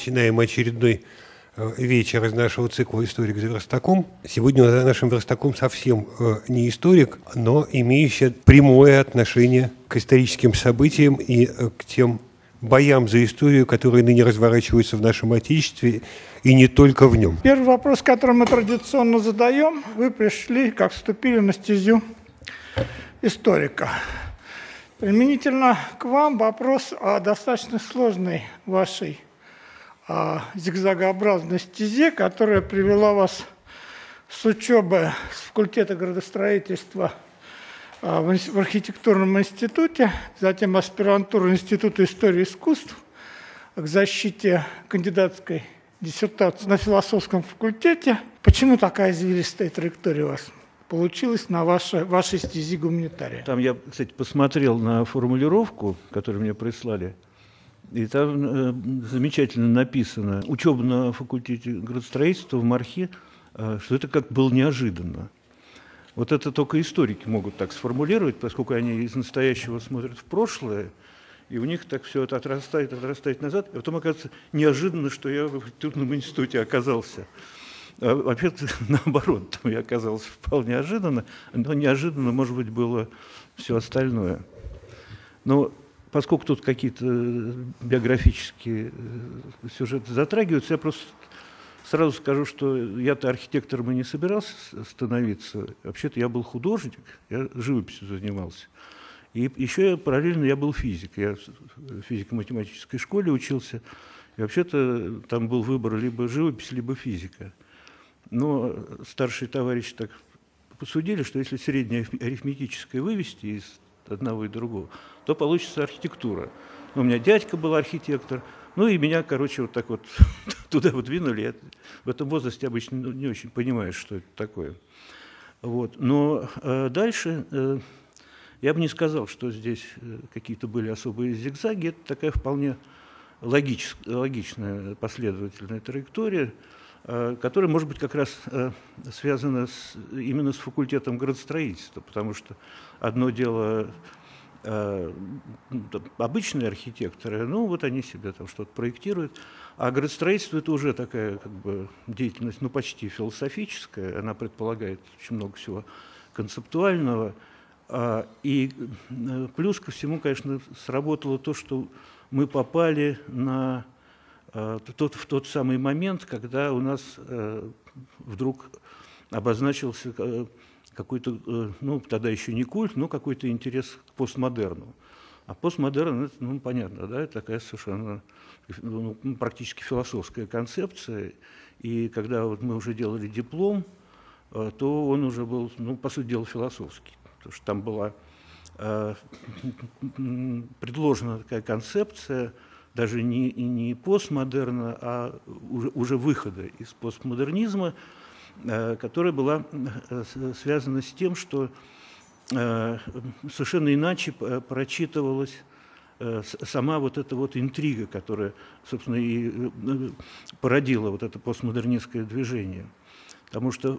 начинаем очередной э, вечер из нашего цикла «Историк за верстаком». Сегодня нашим верстаком совсем э, не историк, но имеющий прямое отношение к историческим событиям и э, к тем боям за историю, которые ныне разворачиваются в нашем Отечестве и не только в нем. Первый вопрос, который мы традиционно задаем, вы пришли, как вступили на стезю историка. Применительно к вам вопрос о достаточно сложной вашей зигзагообразной стезе, которая привела вас с учебы с факультета градостроительства а, в архитектурном институте, затем аспирантура Института истории искусств к защите кандидатской диссертации на философском факультете. Почему такая извилистая траектория у вас? получилось на вашей, вашей стези гуманитария. Там я, кстати, посмотрел на формулировку, которую мне прислали, и там э, замечательно написано, учеба на факультете градостроительства в Мархе, э, что это как было неожиданно. Вот это только историки могут так сформулировать, поскольку они из настоящего смотрят в прошлое, и у них так все это отрастает, отрастает назад, и потом оказывается неожиданно, что я в архитектурном институте оказался. А вообще-то наоборот, там я оказался вполне неожиданно, но неожиданно, может быть, было все остальное. Но поскольку тут какие-то биографические э, сюжеты затрагиваются, я просто сразу скажу, что я-то архитектором и не собирался становиться. Вообще-то я был художник, я живописью занимался. И еще я, параллельно я был физик. Я в физико-математической школе учился. И вообще-то там был выбор либо живопись, либо физика. Но старшие товарищи так посудили, что если среднее арифметическое вывести из одного и другого, то получится архитектура. Ну, у меня дядька был архитектор, ну и меня, короче, вот так вот туда вот двинули. Я в этом возрасте обычно не очень понимаешь, что это такое. Вот. Но э, дальше э, я бы не сказал, что здесь э, какие-то были особые зигзаги. Это такая вполне логич, логичная последовательная траектория – которая, может быть, как раз э, связана с, именно с факультетом градостроительства, потому что одно дело э, обычные архитекторы, ну вот они себе там что-то проектируют, а градостроительство это уже такая как бы деятельность, ну почти философическая, она предполагает очень много всего концептуального, а, и плюс ко всему, конечно, сработало то, что мы попали на Э, тот, в тот самый момент, когда у нас э, вдруг обозначился э, какой-то, ну, тогда еще не культ, но какой-то интерес к постмодерну. А постмодерн, это, ну, понятно, да, это такая совершенно ну, практически философская концепция. И когда вот мы уже делали диплом, то он уже был, ну, по сути дела, философский. Потому что там была предложена такая концепция – даже не, не постмодерна, а уже, уже выхода из постмодернизма, э, которая была э, связана с тем, что э, совершенно иначе прочитывалась сама вот эта вот интрига, которая, собственно, и породила вот это постмодернистское движение. Потому что,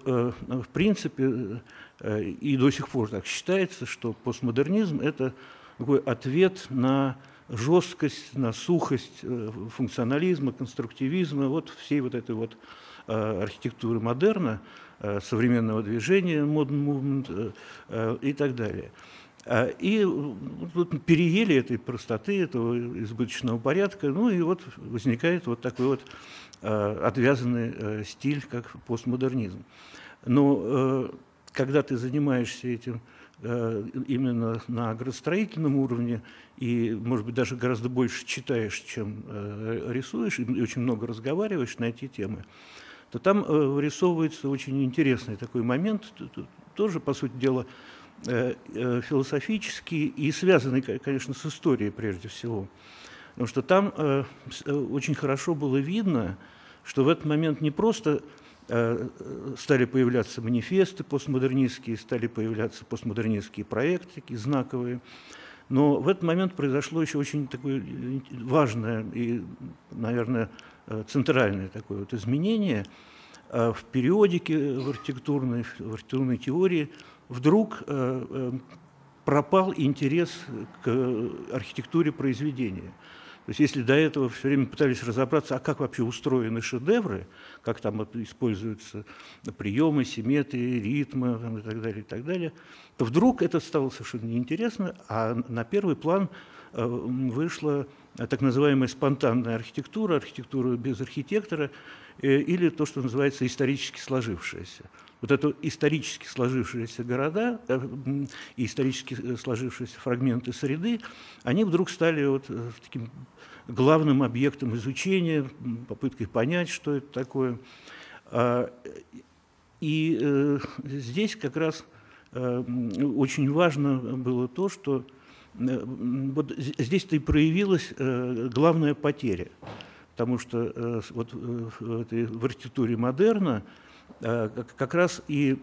в принципе, и до сих пор так считается, что постмодернизм – это такой ответ на жесткость, на сухость э, функционализма, конструктивизма, вот всей вот этой вот э, архитектуры модерна, э, современного движения, modern movement и так далее. А, и вот переели этой простоты, этого избыточного порядка, ну и вот возникает вот такой вот отвязанный стиль, как постмодернизм. Но когда ты занимаешься этим именно на градостроительном уровне и, может быть, даже гораздо больше читаешь, чем э, рисуешь, и очень много разговариваешь на эти темы, то там э, вырисовывается очень интересный такой момент, тоже, по сути дела, философический и связанный, конечно, с историей прежде всего. Потому что там очень хорошо было видно, что в этот момент не просто Э, стали появляться манифесты постмодернистские, стали появляться постмодернистские проекты, такие знаковые. Но в этот момент произошло еще очень такое важное и, наверное, э, центральное такое вот изменение. Э, в периодике в архитектурной, в архитектурной теории вдруг пропал интерес к архитектуре произведения. То есть если до этого все время пытались разобраться, а как вообще устроены шедевры, как там используются приемы, симметрии, ритмы и так далее, и так далее, то вдруг это стало совершенно неинтересно, а на первый план э, вышла так называемая спонтанная архитектура, архитектура без архитектора, э, или то, что называется исторически сложившаяся вот это исторически сложившиеся города э, и исторически э, сложившиеся фрагменты среды, они вдруг стали вот э, таким главным объектом изучения, попыткой понять, что это такое. А, и здесь как раз очень важно было то, что вот здесь-то и проявилась главная потеря, потому что вот в, этой, в архитектуре модерна как раз и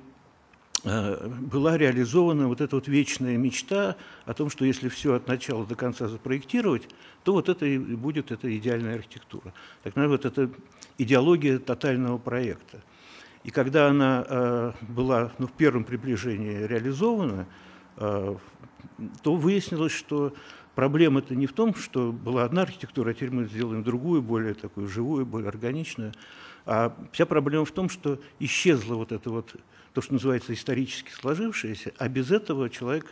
э, была реализована вот эта вот вечная мечта о том, что если все от начала до конца запроектировать, то вот это и будет эта идеальная архитектура. Так называемая вот эта идеология тотального проекта. И когда она э, была ну, в первом приближении реализована, э, то выяснилось, что проблема это не в том, что была одна архитектура, а теперь мы сделаем другую, более такую живую, более органичную, а вся проблема в том, что исчезло вот это вот, то, что называется исторически сложившееся, а без этого человек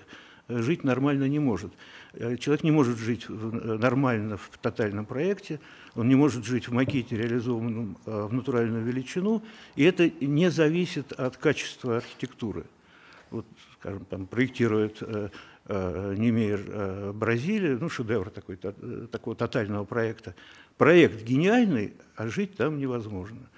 э, жить нормально не может. Э, человек не может жить э, нормально в тотальном проекте, он не может жить в макете, реализованном в натуральную величину, и это не зависит от качества архитектуры. Вот, скажем, там проектирует Немейр Бразилия, ну, шедевр такой, такого тотального проекта, проект гениальный, а жить там невозможно.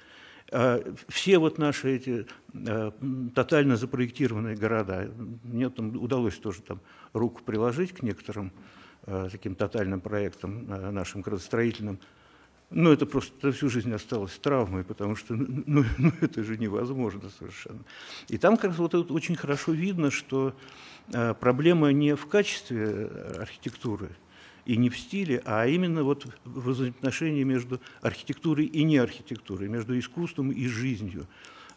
А все вот наши эти а, тотально запроектированные города, мне там удалось тоже там руку приложить к некоторым а, таким тотальным проектам нашим градостроительным, но это просто всю жизнь осталось травмой, потому что ну, ну, это же невозможно совершенно. И там как раз вот это очень хорошо видно, что проблема не в качестве архитектуры, и не в стиле, а именно вот в взаимоотношении между архитектурой и неархитектурой, между искусством и жизнью.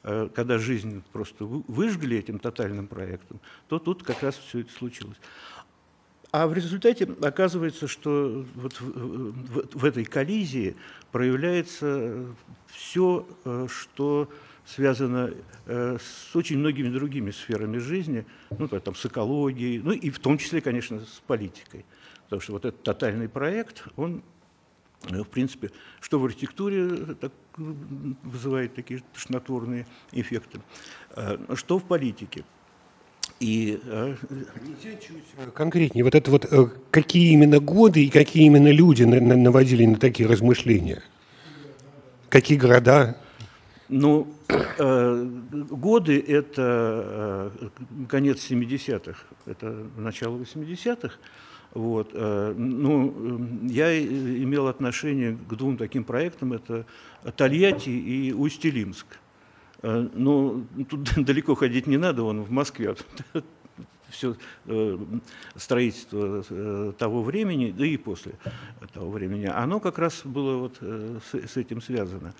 Э, когда жизнь просто выжгли этим тотальным проектом, то тут как раз все это случилось. А в результате оказывается, что вот в, в, в этой коллизии проявляется все, э, что связано э, с очень многими другими сферами жизни, ну, там, с экологией, ну и в том числе, конечно, с политикой. Потому что вот этот тотальный проект, он, э, в принципе, что в архитектуре э, так, вызывает такие тошнотворные эффекты, э, что в политике. И конкретнее, вот это вот какие именно годы и какие именно люди наводили на такие размышления? Какие города? Ну, годы – это конец 70-х, это начало 80-х. Вот. Э, ну, я имел отношение к двум таким проектам, это Тольятти и Усть-Илимск. Э, ну, тут далеко ходить не надо, он в Москве. Все э, строительство того времени, да и после того времени, оно как раз было вот с этим связано.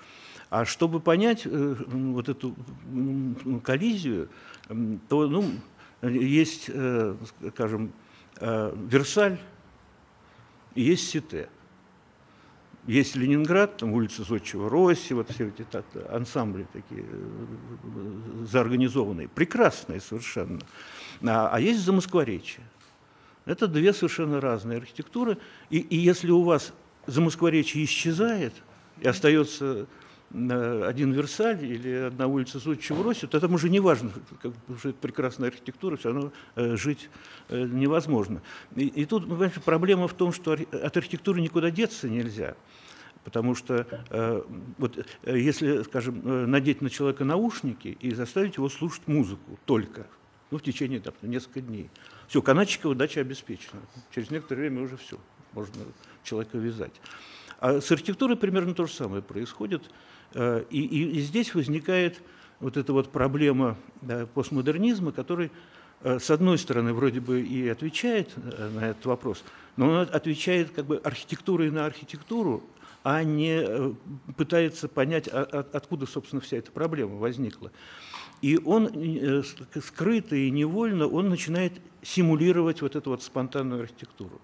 А чтобы понять вот эту коллизию, то ну, есть, скажем, Э, Версаль и есть Сите. Есть Ленинград, там улица Зодчего Росси, вот все эти так, ансамбли такие э, заорганизованные, прекрасные совершенно. А, а есть Замоскворечье. Это две совершенно разные архитектуры. И, и если у вас Замоскворечье исчезает, и остается один Версаль или одна улица Зодчего Росси, то там уже не важно, как, это прекрасная архитектура, все равно э, жить э, невозможно. И, и тут, понимаете, проблема в том, что от архитектуры никуда деться нельзя. Потому что э, вот, э, если, скажем, надеть на человека наушники и заставить его слушать музыку только, ну, в течение там, несколько дней, все, Канадчикова дача обеспечена. Через некоторое время уже все, можно человека вязать. А с архитектурой примерно то же самое происходит. Э, и, и, и здесь возникает вот эта вот проблема да, постмодернизма, который, э, с одной стороны, вроде бы и отвечает э, на этот вопрос, но он отвечает как бы архитектурой на архитектуру, а не пытается понять, откуда, собственно, вся эта проблема возникла. И он скрыто и невольно он начинает симулировать вот эту вот спонтанную архитектуру.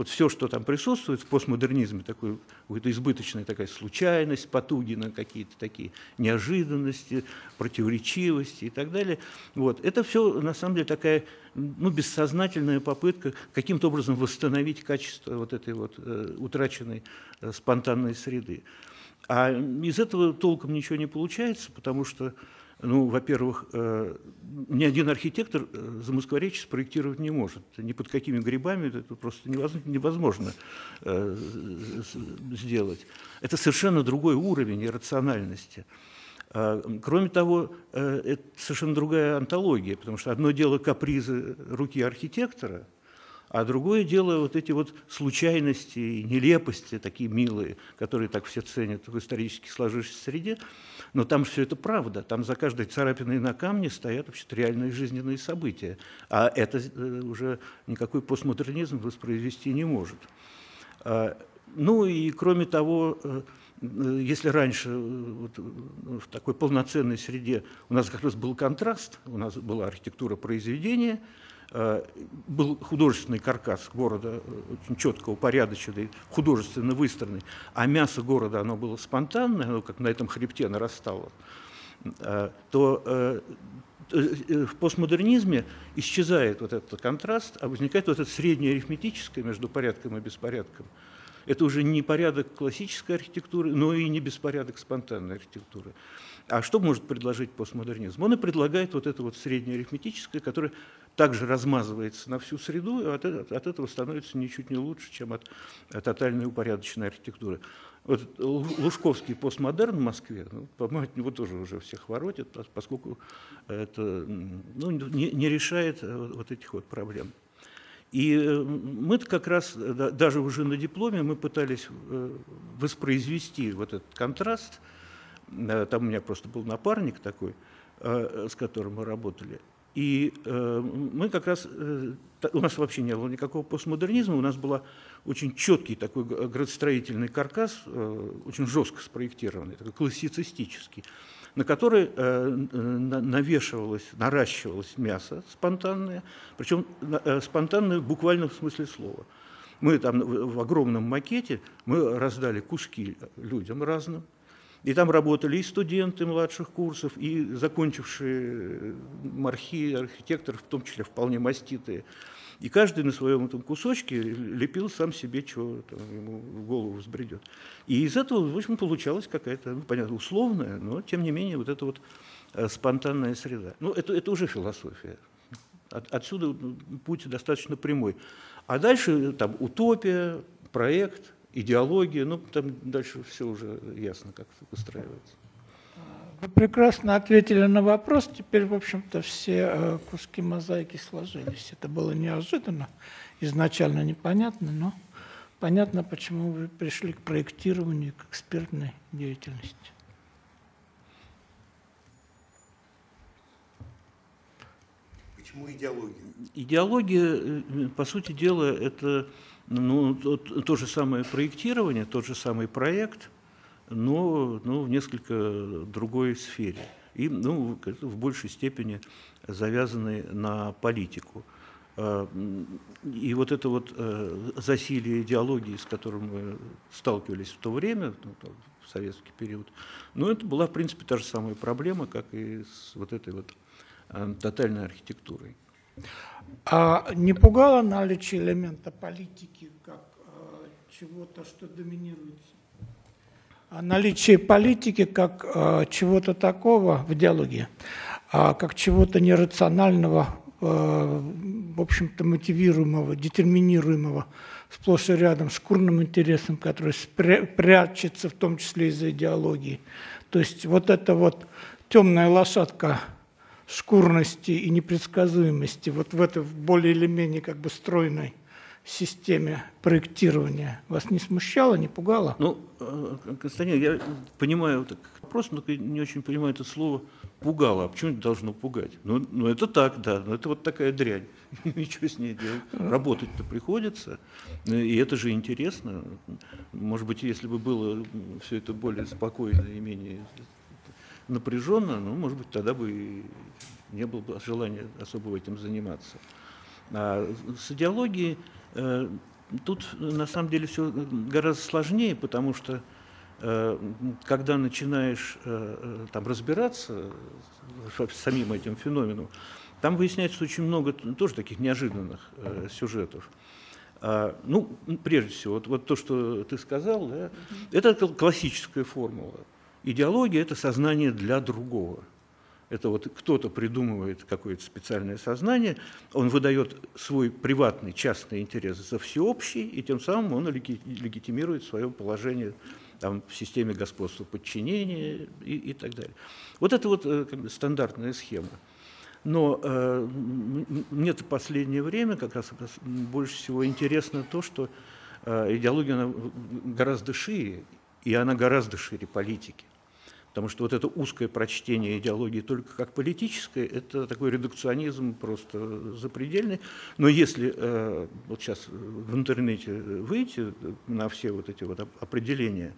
Вот все, что там присутствует в постмодернизме, такой, какая-то избыточная такая случайность, потуги на какие-то такие неожиданности, противоречивости и так далее, вот, это все на самом деле такая ну, бессознательная попытка каким-то образом восстановить качество вот этой вот э, утраченной э, спонтанной среды. А из этого толком ничего не получается, потому что ну, во-первых, э, ни один архитектор э, замоскворечье спроектировать не может. Ни под какими грибами это просто невозможно э, сделать. Это совершенно другой уровень иррациональности. А, кроме того, это совершенно другая антология, потому что одно дело капризы руки архитектора – а другое дело вот эти вот случайности и нелепости, такие милые, которые так все ценят в исторически сложившейся среде. Но там все это правда. Там за каждой царапиной на камне стоят вообще реальные жизненные события. А это э, уже никакой постмодернизм воспроизвести не может. А, ну и кроме того, э, если раньше э, вот, в такой полноценной среде у нас как раз был контраст, у нас была архитектура произведения – Э, был художественный каркас города, э, очень четко упорядоченный, художественно выстроенный, а мясо города, оно было спонтанное, оно как на этом хребте нарастало, э, то в постмодернизме исчезает вот этот контраст, а возникает вот это среднее арифметическое между порядком и беспорядком. Это уже не порядок классической архитектуры, но и не беспорядок спонтанной архитектуры. А что может предложить постмодернизм? Он и предлагает вот это вот среднее арифметическое, которое также размазывается на всю среду, и от, от этого становится ничуть не лучше, чем от, от тотальной упорядоченной архитектуры. Вот Лужковский постмодерн в Москве, ну, по-моему, от него тоже уже всех воротят, поскольку это ну, не, не решает э, вот этих вот проблем. И э, мы как раз, даже уже на дипломе, мы пытались э, воспроизвести вот этот контраст. Там у меня просто был напарник такой, с которым мы работали. И э, мы как раз, э, у нас вообще не было никакого постмодернизма, у нас был очень четкий такой градостроительный каркас, э, очень жестко спроектированный, такой классицистический, на который э, навешивалось, наращивалось мясо спонтанное, причем э, спонтанное буквально в смысле слова. Мы там в огромном макете, мы раздали куски людям разным, и там работали и студенты младших курсов, и закончившие мархи, архитекторы, в том числе вполне маститые. И каждый на своем этом кусочке лепил сам себе, что там, ему в голову взбредет. И из этого, в общем, получалась какая-то, ну, понятно, условная, но, тем не менее, вот эта вот э, спонтанная среда. Ну, это, это уже философия. От, отсюда путь достаточно прямой. А дальше там утопия, проект – идеология, ну, там дальше все уже ясно, как выстраивается. Вы прекрасно ответили на вопрос. Теперь, в общем-то, все э, куски мозаики сложились. Это было неожиданно, изначально непонятно, но понятно, почему вы пришли к проектированию, к экспертной деятельности. Почему идеология? Идеология, э, по сути дела, это ну, то, то же самое проектирование, тот же самый проект, но ну, в несколько другой сфере. И ну, в большей степени завязанный на политику. А, и вот это вот э, засилие идеологии, с которым мы сталкивались в то время, ну, в советский период, ну, это была, в принципе, та же самая проблема, как и с вот этой вот э, тотальной архитектурой. А не пугало наличие элемента политики как э, чего-то, что доминирует? А наличие политики как э, чего-то такого в диалоге, а как чего-то нерационального, э, в общем-то мотивируемого, детерминируемого сплошь и рядом шкурным интересом, который прячется в том числе из-за идеологии. То есть вот эта вот темная лошадка – шкурности и непредсказуемости вот в этой более или менее как бы стройной системе проектирования вас не смущало, не пугало? Ну, э, Константин, я понимаю так просто, но не очень понимаю это слово «пугало». А почему это должно пугать? Ну, ну это так, да, но это вот такая дрянь. Ничего с ней делать. Работать-то приходится, и это же интересно. Может быть, если бы было все это более спокойно и менее напряженно, ну, может быть, тогда бы не было бы желания особо этим заниматься. А с идеологией, э, тут на самом деле все гораздо сложнее, потому что э, когда начинаешь э, там разбираться с самим этим феноменом, там выясняется очень много тоже таких неожиданных сюжетов. А, ну, прежде всего, вот, вот то, что ты сказал, да, это классическая формула. Идеология – это сознание для другого. Это вот кто-то придумывает какое-то специальное сознание, он выдает свой приватный, частный интерес за всеобщий, и тем самым он легитимирует свое положение там, в системе господства подчинения и, и так далее. Вот это вот э, как бы, стандартная схема. Но э, мне в последнее время как раз больше всего интересно то, что э, идеология она гораздо шире, и она гораздо шире политики. Потому что вот это узкое прочтение идеологии только как политическое, это такой редукционизм просто запредельный. Но если э, вот сейчас в интернете выйти на все вот эти вот определения,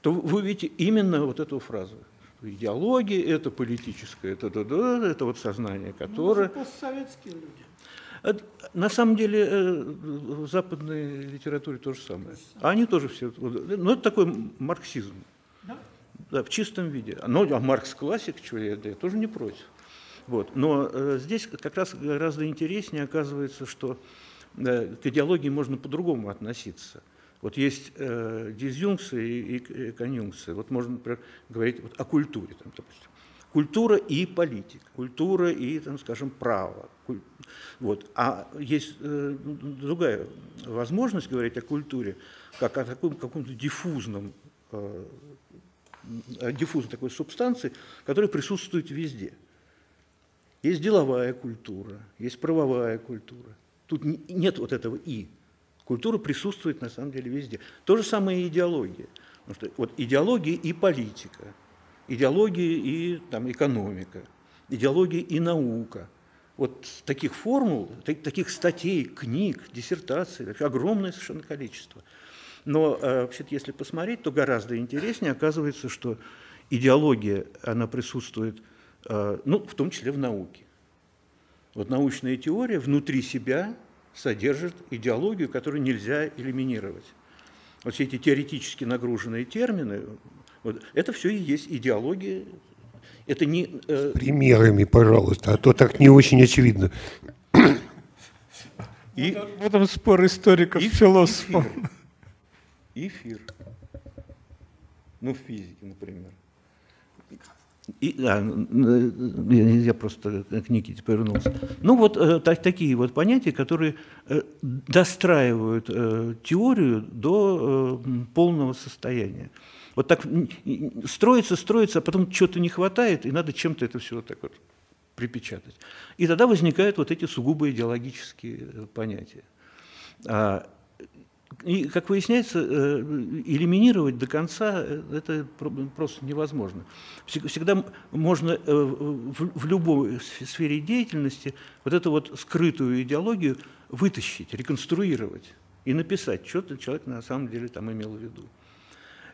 то вы увидите именно вот эту фразу. Идеология – это политическое, это, это, это, это вот сознание, ну, которое… Ну, постсоветские люди. На самом деле э, в западной литературе то же самое. А они тоже все… Ну, это такой марксизм. Да, в чистом виде. Ну, а Маркс классик, чего я, я тоже не против. Вот. Но э, здесь как раз гораздо интереснее оказывается, что э, к идеологии можно по-другому относиться. Вот есть э, дизъюнкция и, и конъюнкция. Вот можно, например, говорить вот о культуре, там, допустим. Культура и политика, культура и, там, скажем, право. Вот. А есть э, другая возможность говорить о культуре, как о таком каком-то диффузном э, диффузной такой субстанции, которая присутствует везде. Есть деловая культура, есть правовая культура. Тут нет вот этого «и». Культура присутствует на самом деле везде. То же самое и идеология. Потому что вот идеология и политика, идеология и там, экономика, идеология и наука. Вот таких формул, таких статей, книг, диссертаций, огромное совершенно количество – но э, вообще если посмотреть, то гораздо интереснее оказывается, что идеология, она присутствует, э, ну, в том числе в науке. Вот научная теория внутри себя содержит идеологию, которую нельзя элиминировать. Вот все эти теоретически нагруженные термины, вот, это все и есть идеология. Это не, э... С примерами, пожалуйста, а то так не очень очевидно. И, вот, вот он спор историков и, с философом. И эфир. Ну, в физике, например. И, а, я просто к Никите повернулся. Ну вот э, так, такие вот понятия, которые э, достраивают э, теорию до полного состояния. Вот так строится, строится, а потом чего-то не хватает, и надо чем-то это все вот так вот припечатать. И тогда возникают вот эти сугубо идеологические понятия. И, как выясняется, э, элиминировать до конца э, это просто невозможно. Всегда можно э, в любой сфере деятельности вот эту вот скрытую идеологию вытащить, реконструировать и написать, что человек на самом деле там имел в виду.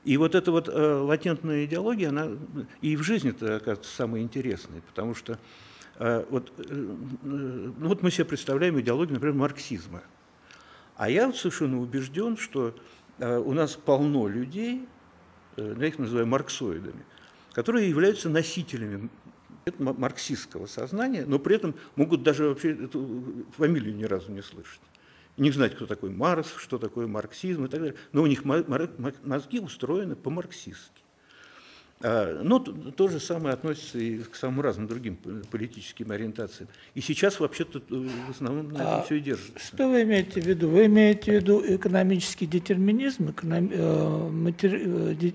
И вот эта вот латентная идеология, она и в жизни это оказывается самое интересное, потому что вот, ну вот мы себе представляем идеологию, например, марксизма – а я совершенно убежден, что э, у нас полно людей, э, я их называю марксоидами, которые являются носителями марксистского сознания, но при этом могут даже вообще эту фамилию ни разу не слышать. Не знать, кто такой Маркс, что такое марксизм и так далее. Но у них мозги устроены по-марксистски. А, но ну, то же самое относится и к самым разным другим политическим ориентациям. И сейчас вообще-то э, в основном на этом а все и держится. Что вы имеете в виду? Вы имеете в виду экономический детерминизм, эконом... Э, матери... Э,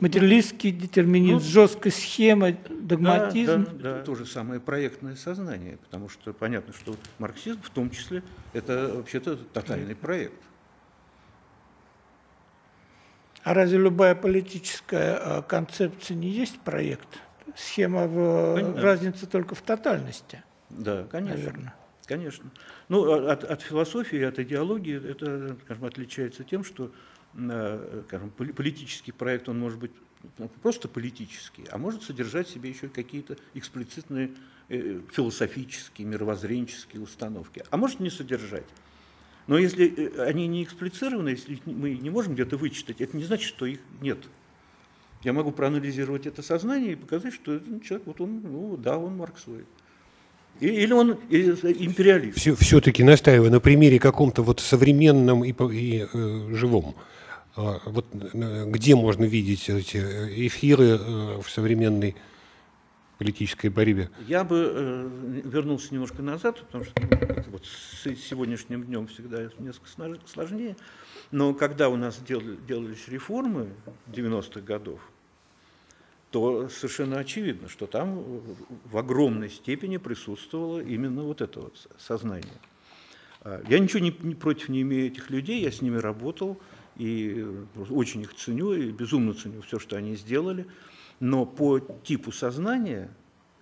материалистский детерминизм, ну, жесткая схема, догматизм? Да, да, да, то же самое проектное сознание, потому что понятно, что марксизм в том числе это вообще-то тотальный проект. А разве любая политическая э, концепция не есть проект? Схема в конечно. разница только в тотальности. Да, конечно. Наверное. Конечно. Ну, а от, от философии, от идеологии это, скажем, отличается тем, что э, скажем, политический проект, он может быть ну, просто политический, а может содержать в себе еще какие-то эксплицитные э, философические, мировоззренческие установки, а может не содержать. Но если э, они не эксплицированы, если мы не можем где-то вычитать, это не значит, что их нет. Я могу проанализировать это сознание и показать, что этот человек, вот он, ну да, он марксоид. Или он империалист. Все, все-таки настаиваю на примере каком-то вот современном и, и э, живом. А, вот э, где можно видеть эти эфиры э, в современной политической борьбе? Я бы э, вернулся немножко назад, потому что ну, вот с сегодняшним днем всегда несколько сложнее. Но когда у нас делали, делались реформы 90-х годов, то совершенно очевидно, что там в огромной степени присутствовало именно вот это вот сознание. А, я ничего не, не против не имею этих людей, я с ними работал, и очень их ценю, и безумно ценю все, что они сделали. Но по типу сознания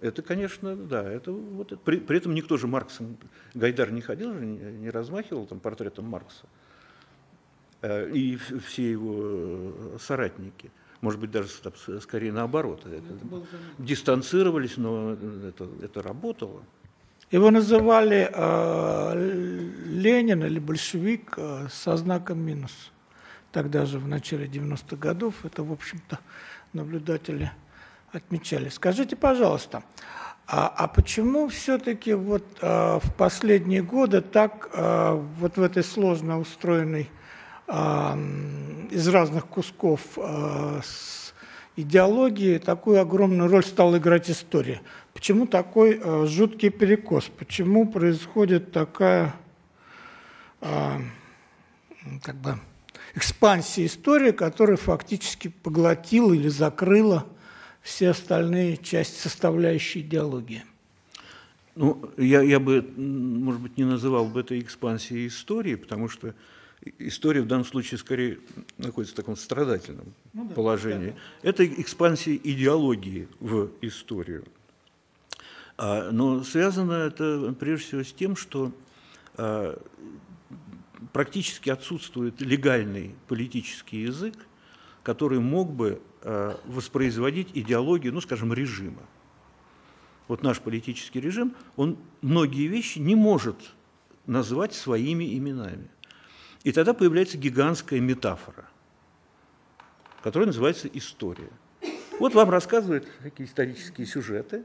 это, конечно, да, это вот при, при этом никто же Марксом Гайдар не ходил, не, не размахивал там портретом Маркса э, и все его э, соратники может быть, даже скорее наоборот. Это, дистанцировались, но это, это работало. Его называли э, Ленин или большевик э, со знаком минус. Тогда же, в начале 90-х годов, это, в общем-то, наблюдатели отмечали. Скажите, пожалуйста, а, а почему все-таки вот э, в последние годы так э, вот в этой сложно устроенной из разных кусков а, идеологии такую огромную роль стала играть история. Почему такой а, жуткий перекос? Почему происходит такая а, как бы экспансия истории, которая фактически поглотила или закрыла все остальные части составляющей идеологии? Ну, я, я бы, может быть, не называл бы это экспансией истории, потому что история в данном случае скорее находится в таком страдательном ну, да, положении. Да. Это экспансия идеологии в историю. А, но связано это прежде всего с тем, что а, практически отсутствует легальный политический язык, который мог бы а, воспроизводить идеологию, ну, скажем, режима. Вот наш политический режим, он многие вещи не может назвать своими именами. И тогда появляется гигантская метафора, которая называется история. Вот вам рассказывают такие исторические сюжеты,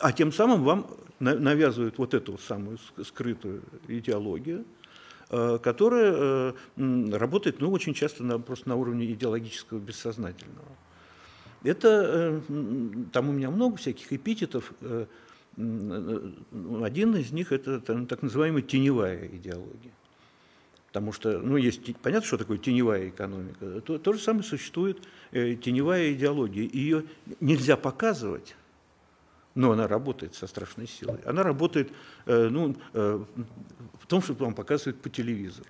а тем самым вам навязывают вот эту самую скрытую идеологию, э, которая э, работает ну, очень часто на, просто на уровне идеологического бессознательного. Это, э, там у меня много всяких эпитетов, один из них это так называемая теневая идеология. Потому что, ну, есть, понятно, что такое теневая экономика. То, то же самое существует э, теневая идеология. Ее нельзя показывать, но она работает со страшной силой. Она работает э, ну, э, в том, что вам показывают по телевизору.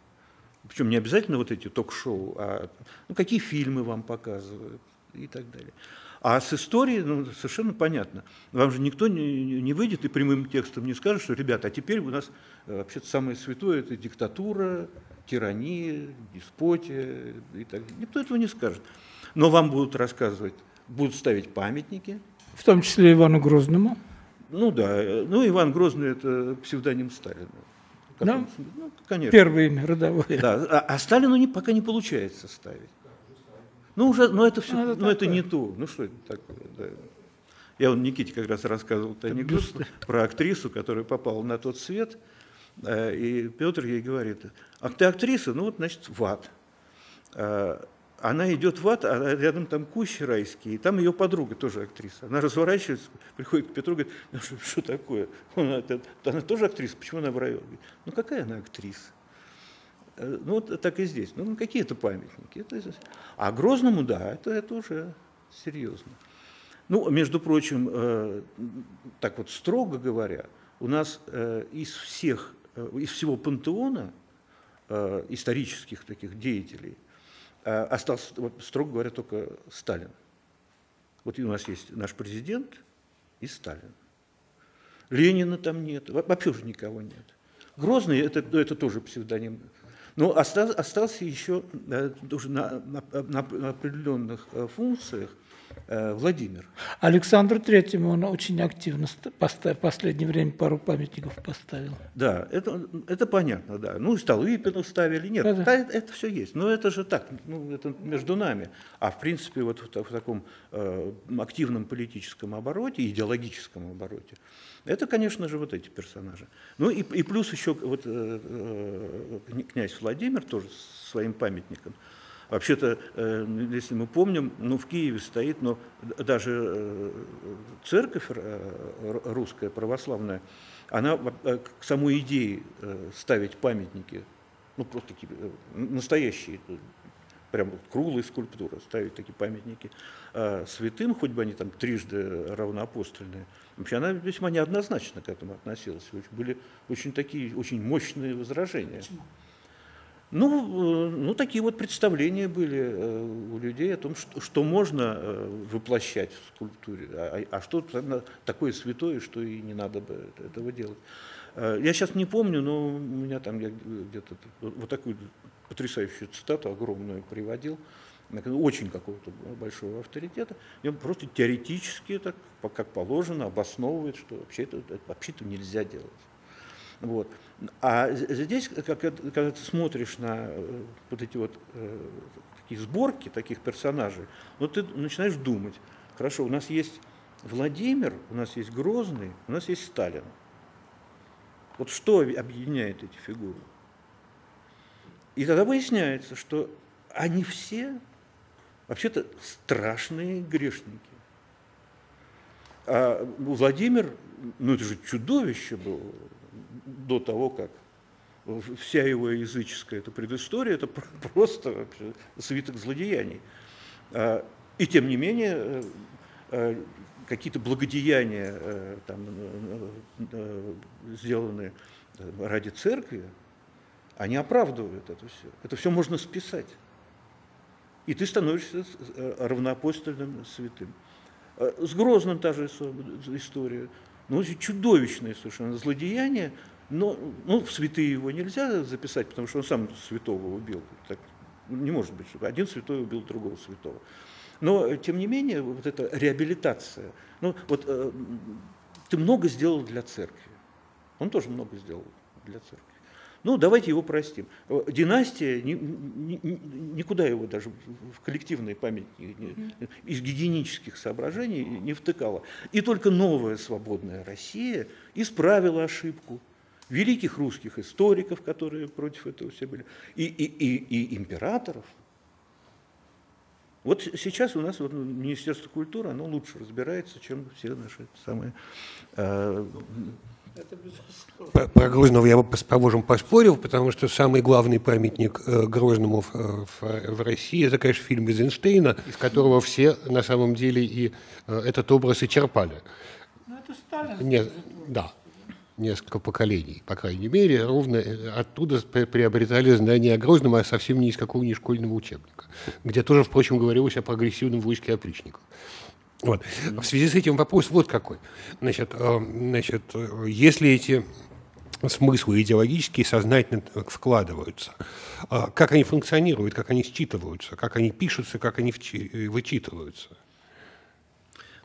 Причем не обязательно вот эти ток-шоу, а ну, какие фильмы вам показывают и так далее. А с историей ну, совершенно понятно. Вам же никто не, не выйдет и прямым текстом не скажет, что, ребята, а теперь у нас э, вообще-то самое святое – это диктатура, тирания, деспотия и так далее. Никто этого не скажет. Но вам будут рассказывать, будут ставить памятники. В том числе Ивану Грозному? Ну да, ну Иван Грозный – это псевдоним Сталина. Да? Ну, конечно. Первое имя родовое. Да, а, а Сталину не, пока не получается ставить. Ну, уже, но это все, ну, это, ну, это не то. Ну, что это такое, да. Я вот Никите как раз рассказывал анекдот про актрису, которая попала на тот свет, э, и Петр ей говорит, а ты актриса? Ну, вот, значит, в ад. Она идет в ад, а рядом там кущи райские, и там ее подруга тоже актриса. Она разворачивается, приходит к Петру, говорит, ну, что, что такое? Она, она тоже актриса, почему она в раю? Говорит, ну, какая она актриса? Э, ну, вот так и здесь. Ну, какие-то памятники. Это, а Грозному, да, это, это уже серьезно. Ну, между прочим, э, так вот строго говоря, у нас э, из всех, э, из всего пантеона э, исторических таких деятелей остался, вот, строго говоря, только Сталин. Вот у нас есть наш президент и Сталин. Ленина там нет, вообще уже никого нет. Грозный это, это тоже псевдоним Но остался, остался еще да, уже на, на, на определенных функциях Э, Владимир. Александру Третьему он очень активно поставил, в последнее время пару памятников поставил. Да, это, это понятно, да. Ну, и Столыпину ставили, нет, да, да. Это, это все есть. Но это же так, ну, это между нами. А в принципе вот в, в таком э, активном политическом обороте, идеологическом обороте, это, конечно же, вот эти персонажи. Ну и, и плюс еще вот э, э, князь Владимир тоже своим памятником – Вообще-то, э, если мы помним, ну, в Киеве стоит, но даже э, церковь э, русская, православная, она к самой идее ставить памятники, ну, просто такие настоящие, прям круглые скульптуры, ставить такие памятники святым, хоть бы они там трижды равноапостольные, вообще она весьма неоднозначно к этому относилась. Были очень такие, очень мощные возражения. Почему? Ну, э, ну, такие вот представления были э, у людей о том, что, что можно э, воплощать в скульптуре, а, а что такое святое, что и не надо бы этого делать. Я сейчас не помню, но у меня там я где-то вот такую потрясающую цитату огромную приводил, очень какого-то большого авторитета, и он просто теоретически, так, как положено, обосновывает, что вообще-то вообще нельзя делать. Вот. А здесь, как, когда ты смотришь на э, вот эти вот э, такие сборки таких персонажей, ну ты начинаешь думать, хорошо, у нас есть Владимир, у нас есть Грозный, у нас есть Сталин. Вот что объединяет эти фигуры? И тогда выясняется, что они все вообще-то страшные грешники. А Владимир, ну это же чудовище было, до того, как вся его языческая эта предыстория, это просто вообще свиток злодеяний. А, и тем не менее, э, э, какие-то благодеяния, э, там, сделанные ради церкви, они оправдывают это все. Это все можно списать. И ты становишься равноапостольным святым. С Грозным та же история. Ну, чудовищное совершенно злодеяние, но ну, в святые его нельзя записать, потому что он сам святого убил. Так, не может быть, чтобы один святой убил другого святого. Но, тем не менее, вот эта реабилитация, ну, вот э, ты много сделал для церкви. Он тоже много сделал для церкви. Ну, давайте его простим. Династия ни, ни, никуда его даже в коллективной памяти из гигиенических соображений не втыкала. И только новая свободная Россия исправила ошибку великих русских историков, которые против этого все были, и, и, и, и императоров. Вот сейчас у нас вот, Министерство культуры, оно лучше разбирается, чем все наши самые э, про Грозного я бы, поможем, поспорил, потому что самый главный памятник э, Грозному в, в, в России – это, конечно, фильм Эйзенштейна, из которого все, на самом деле, и э, этот образ и черпали. Ну, это Сталин. Нет, да, несколько поколений, по крайней мере, ровно э, оттуда приобретали знания о Грозном, а совсем не из какого-нибудь школьного учебника, где тоже, впрочем, говорилось о прогрессивном войске опричников. Вот. В связи с этим вопрос вот какой. Значит, э, значит, если эти смыслы идеологические сознательно вкладываются, э, как они функционируют, как они считываются, как они пишутся, как они вычитываются?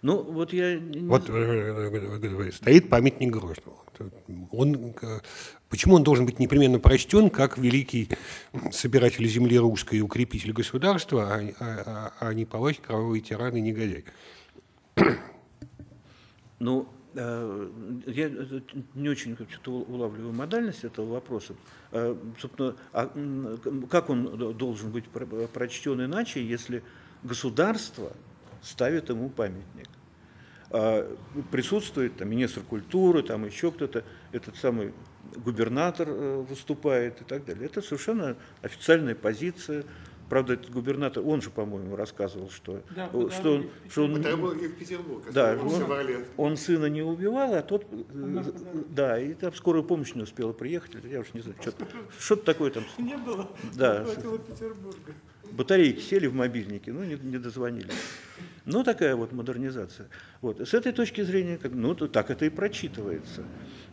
Ну, вот я... Вот э, стоит памятник Грозному. Он, почему он должен быть непременно прочтен как великий собиратель земли русской и укрепитель государства, а, а, а, а не палач, кровавый тиран и негодяй? Ну, э, я не очень как улавливаю модальность этого вопроса. Э, собственно, а как он должен быть прочтен иначе, если государство ставит ему памятник? А присутствует там, министр культуры, там еще кто-то, этот самый губернатор э, выступает и так далее. Это совершенно официальная позиция Правда, этот губернатор, он же, по-моему, рассказывал, что, да, что, он, что он, в Петербург, да, он, он сына не убивал, а тот, он, да, и там скорая помощь не успела приехать, я уж не знаю, что-то, что такое там. Не было, да. хватило Петербурга. Батарейки сели в мобильнике, ну, не, не дозвонились. Ну, такая вот модернизация. Вот. С этой точки зрения, как, ну, так это и прочитывается.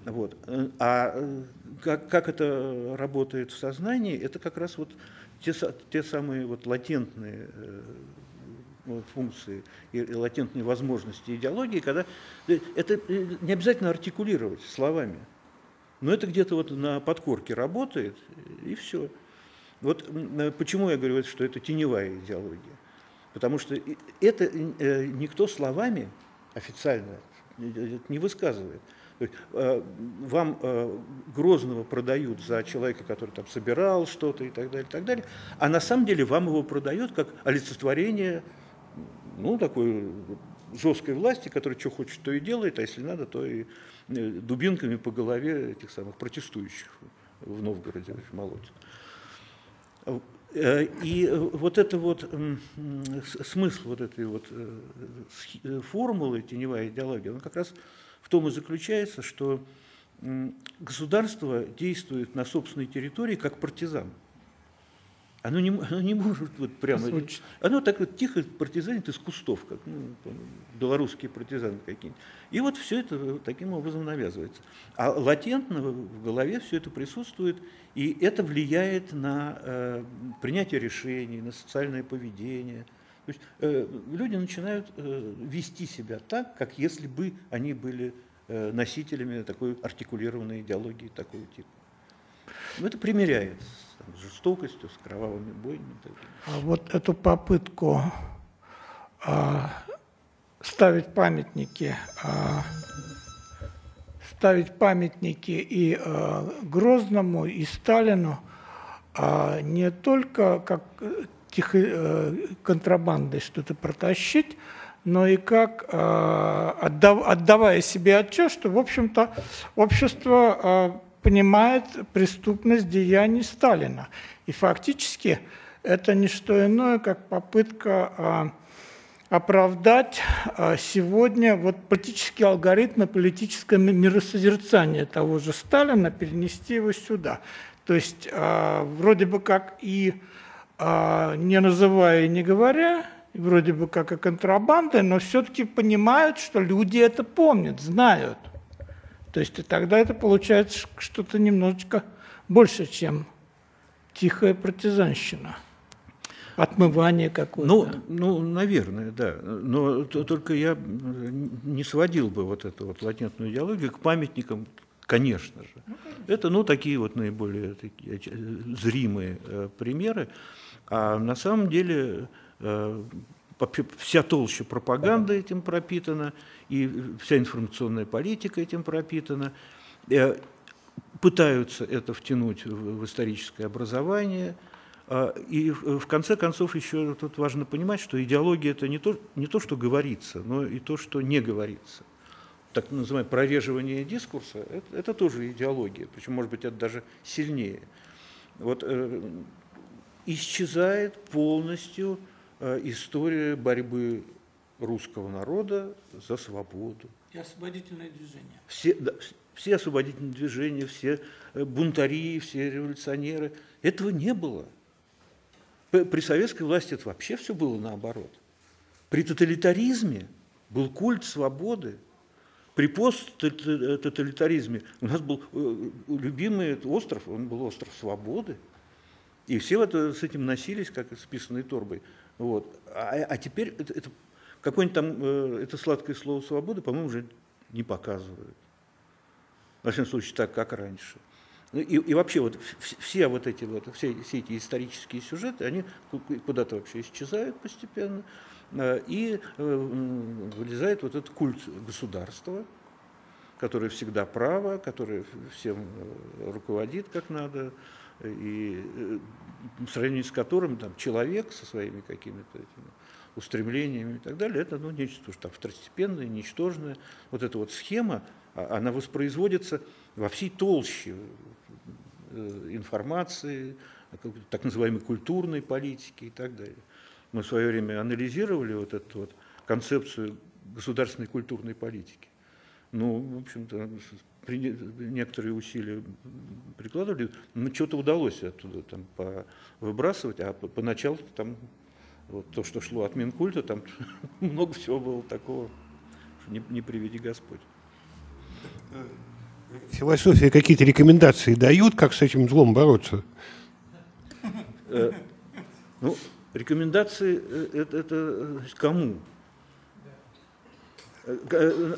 Вот. А э, как, как это работает в сознании, это как раз вот те, те самые вот латентные э, функции и, и латентные возможности идеологии, когда э, это не обязательно артикулировать словами, но это где-то вот на подкорке работает, и все. Вот почему я говорю, что это теневая идеология. Потому что это никто словами официально не высказывает. Э, вам э, Грозного продают за человека, который там собирал что-то и так далее, и так далее, а на самом деле вам его продают как олицетворение, ну, такой жесткой власти, которая что хочет, то и делает, а если надо, то и э, дубинками по голове этих самых протестующих в Новгороде молотит. И вот это вот смысл вот этой вот формулы теневая идеология, он как раз в том и заключается, что государство действует на собственной территории как партизан. Оно не, оно не может вот прямо... Озвучить. Оно так вот тихо партизанит из кустов, как ну, белорусские партизаны какие-нибудь. И вот все это таким образом навязывается. А латентно в голове все это присутствует, и это влияет на э, принятие решений, на социальное поведение – то есть э, люди начинают э, вести себя так, как если бы они были э, носителями такой артикулированной идеологии такого типа. Но это примеряется там, с жестокостью, с кровавыми бойнями. А вот эту попытку а, ставить памятники, а, ставить памятники и а, Грозному, и Сталину, а, не только как тихо, э, контрабандой что-то протащить, но и как, э, отдав, отдавая себе отчет, что, в общем-то, общество э, понимает преступность деяний Сталина. И фактически это не что иное, как попытка оправдать сегодня вот политические алгоритмы, политическое миросозерцание того же Сталина, перенести его сюда. То есть вроде бы как и а, не называя и не говоря, вроде бы как и контрабанда, но все-таки понимают, что люди это помнят, знают. То есть и тогда это получается что-то немножечко больше, чем тихая партизанщина. Отмывание какое-то. Ну, ну, наверное, да. Но только я не сводил бы вот эту вот латентную идеологию к памятникам, конечно же. Ну, конечно. Это, ну, такие вот наиболее такие, э, зримые э, примеры. А на самом деле э, вся толща пропаганды этим пропитана, и вся информационная политика этим пропитана. Э, пытаются это втянуть в историческое образование. А, и в конце концов еще тут важно понимать, что идеология это не то, не то, что говорится, но и то, что не говорится. Так называемое прореживание дискурса это, это тоже идеология, причем, может быть, это даже сильнее. Вот э, исчезает полностью э, история борьбы русского народа за свободу. И освободительное движение. Все, да, все освободительные движения, все э, бунтари, все революционеры. Этого не было. При советской власти это вообще все было наоборот. При тоталитаризме был культ свободы. При посттоталитаризме у нас был э, любимый остров, он был остров свободы. И все вот с этим носились, как с писаной торбой. Вот. А, а теперь это, это какое-нибудь там э, это сладкое слово свободы, по-моему, уже не показывают. Во всяком случае, так, как раньше. Ну, и, и вообще вот все вот эти вот, все, все эти исторические сюжеты, они куда-то вообще исчезают постепенно, э, и э, вылезает вот этот культ государства, которое всегда право, которое всем руководит как надо, и э, в сравнении с которым там, человек со своими какими-то этими устремлениями и так далее, это ну, нечто что там второстепенное, ничтожное. Вот эта вот схема, а, она воспроизводится во всей толще э, информации, так называемой культурной политики и так далее. Мы в свое время анализировали вот эту вот концепцию государственной культурной политики. Ну, в общем-то, некоторые усилия прикладывали, но что-то удалось оттуда там выбрасывать, а поначалу там вот то, что шло от Минкульта, там много всего было такого, что не, не приведи Господь. Философия какие-то рекомендации дают, как с этим злом бороться? Э, ну, рекомендации э, это, это э, кому?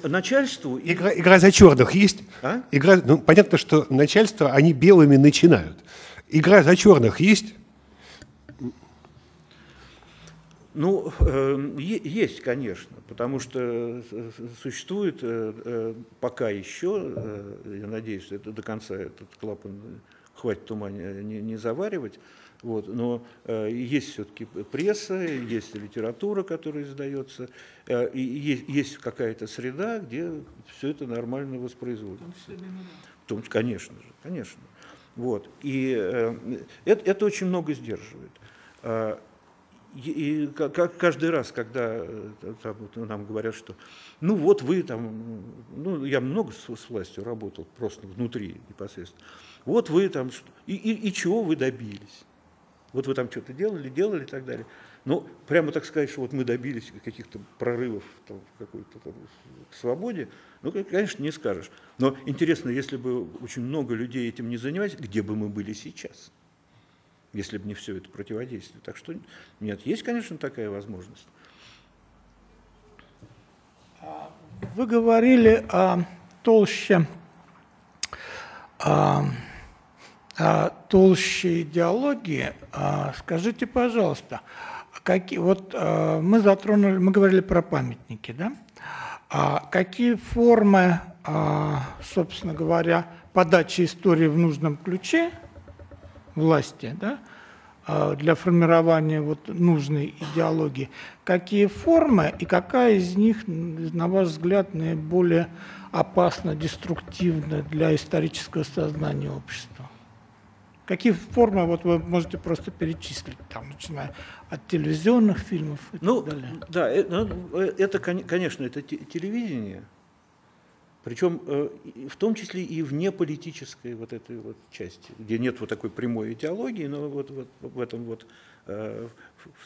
Начальству? Игра, игра за черных есть? А? Игра, ну, понятно, что начальство, они белыми начинают. Игра за черных есть? Ну, э, есть, конечно, потому что существует э, пока еще, э, я надеюсь, это до конца этот клапан хватит ума не, не заваривать, вот, но э, есть все-таки пресса, есть литература, которая издается, э, и есть, есть какая-то среда, где все это нормально воспроизводится. В том, конечно же, конечно. Вот. И э, это, это очень много сдерживает. Э, и как каждый раз, когда э, там, нам говорят, что ну вот вы там, ну я много с, с властью работал, просто внутри непосредственно, вот вы там, и, и, и чего вы добились? Вот вы там что-то делали, делали и так далее. Ну, прямо так сказать, что вот мы добились каких-то прорывов там, какой-то там, свободе, ну, конечно, не скажешь. Но интересно, если бы очень много людей этим не занимались, где бы мы были сейчас? Если бы не все это противодействие. Так что нет, есть, конечно, такая возможность. Вы говорили о толще, а, толще идеологии, а, скажите, пожалуйста, какие, вот а, мы затронули, мы говорили про памятники, да? А какие формы, собственно говоря, подачи истории в нужном ключе власти, да, для формирования вот нужной идеологии, какие формы и какая из них, на ваш взгляд, наиболее опасна, деструктивна для исторического сознания общества? Какие формы вот вы можете просто перечислить, там, начиная от телевизионных фильмов и ну, так далее? Да, это, ну, это, конечно, это телевидение, причем э, в том числе и вне политической вот этой вот части, где нет вот такой прямой идеологии, но вот, вот в этом вот э,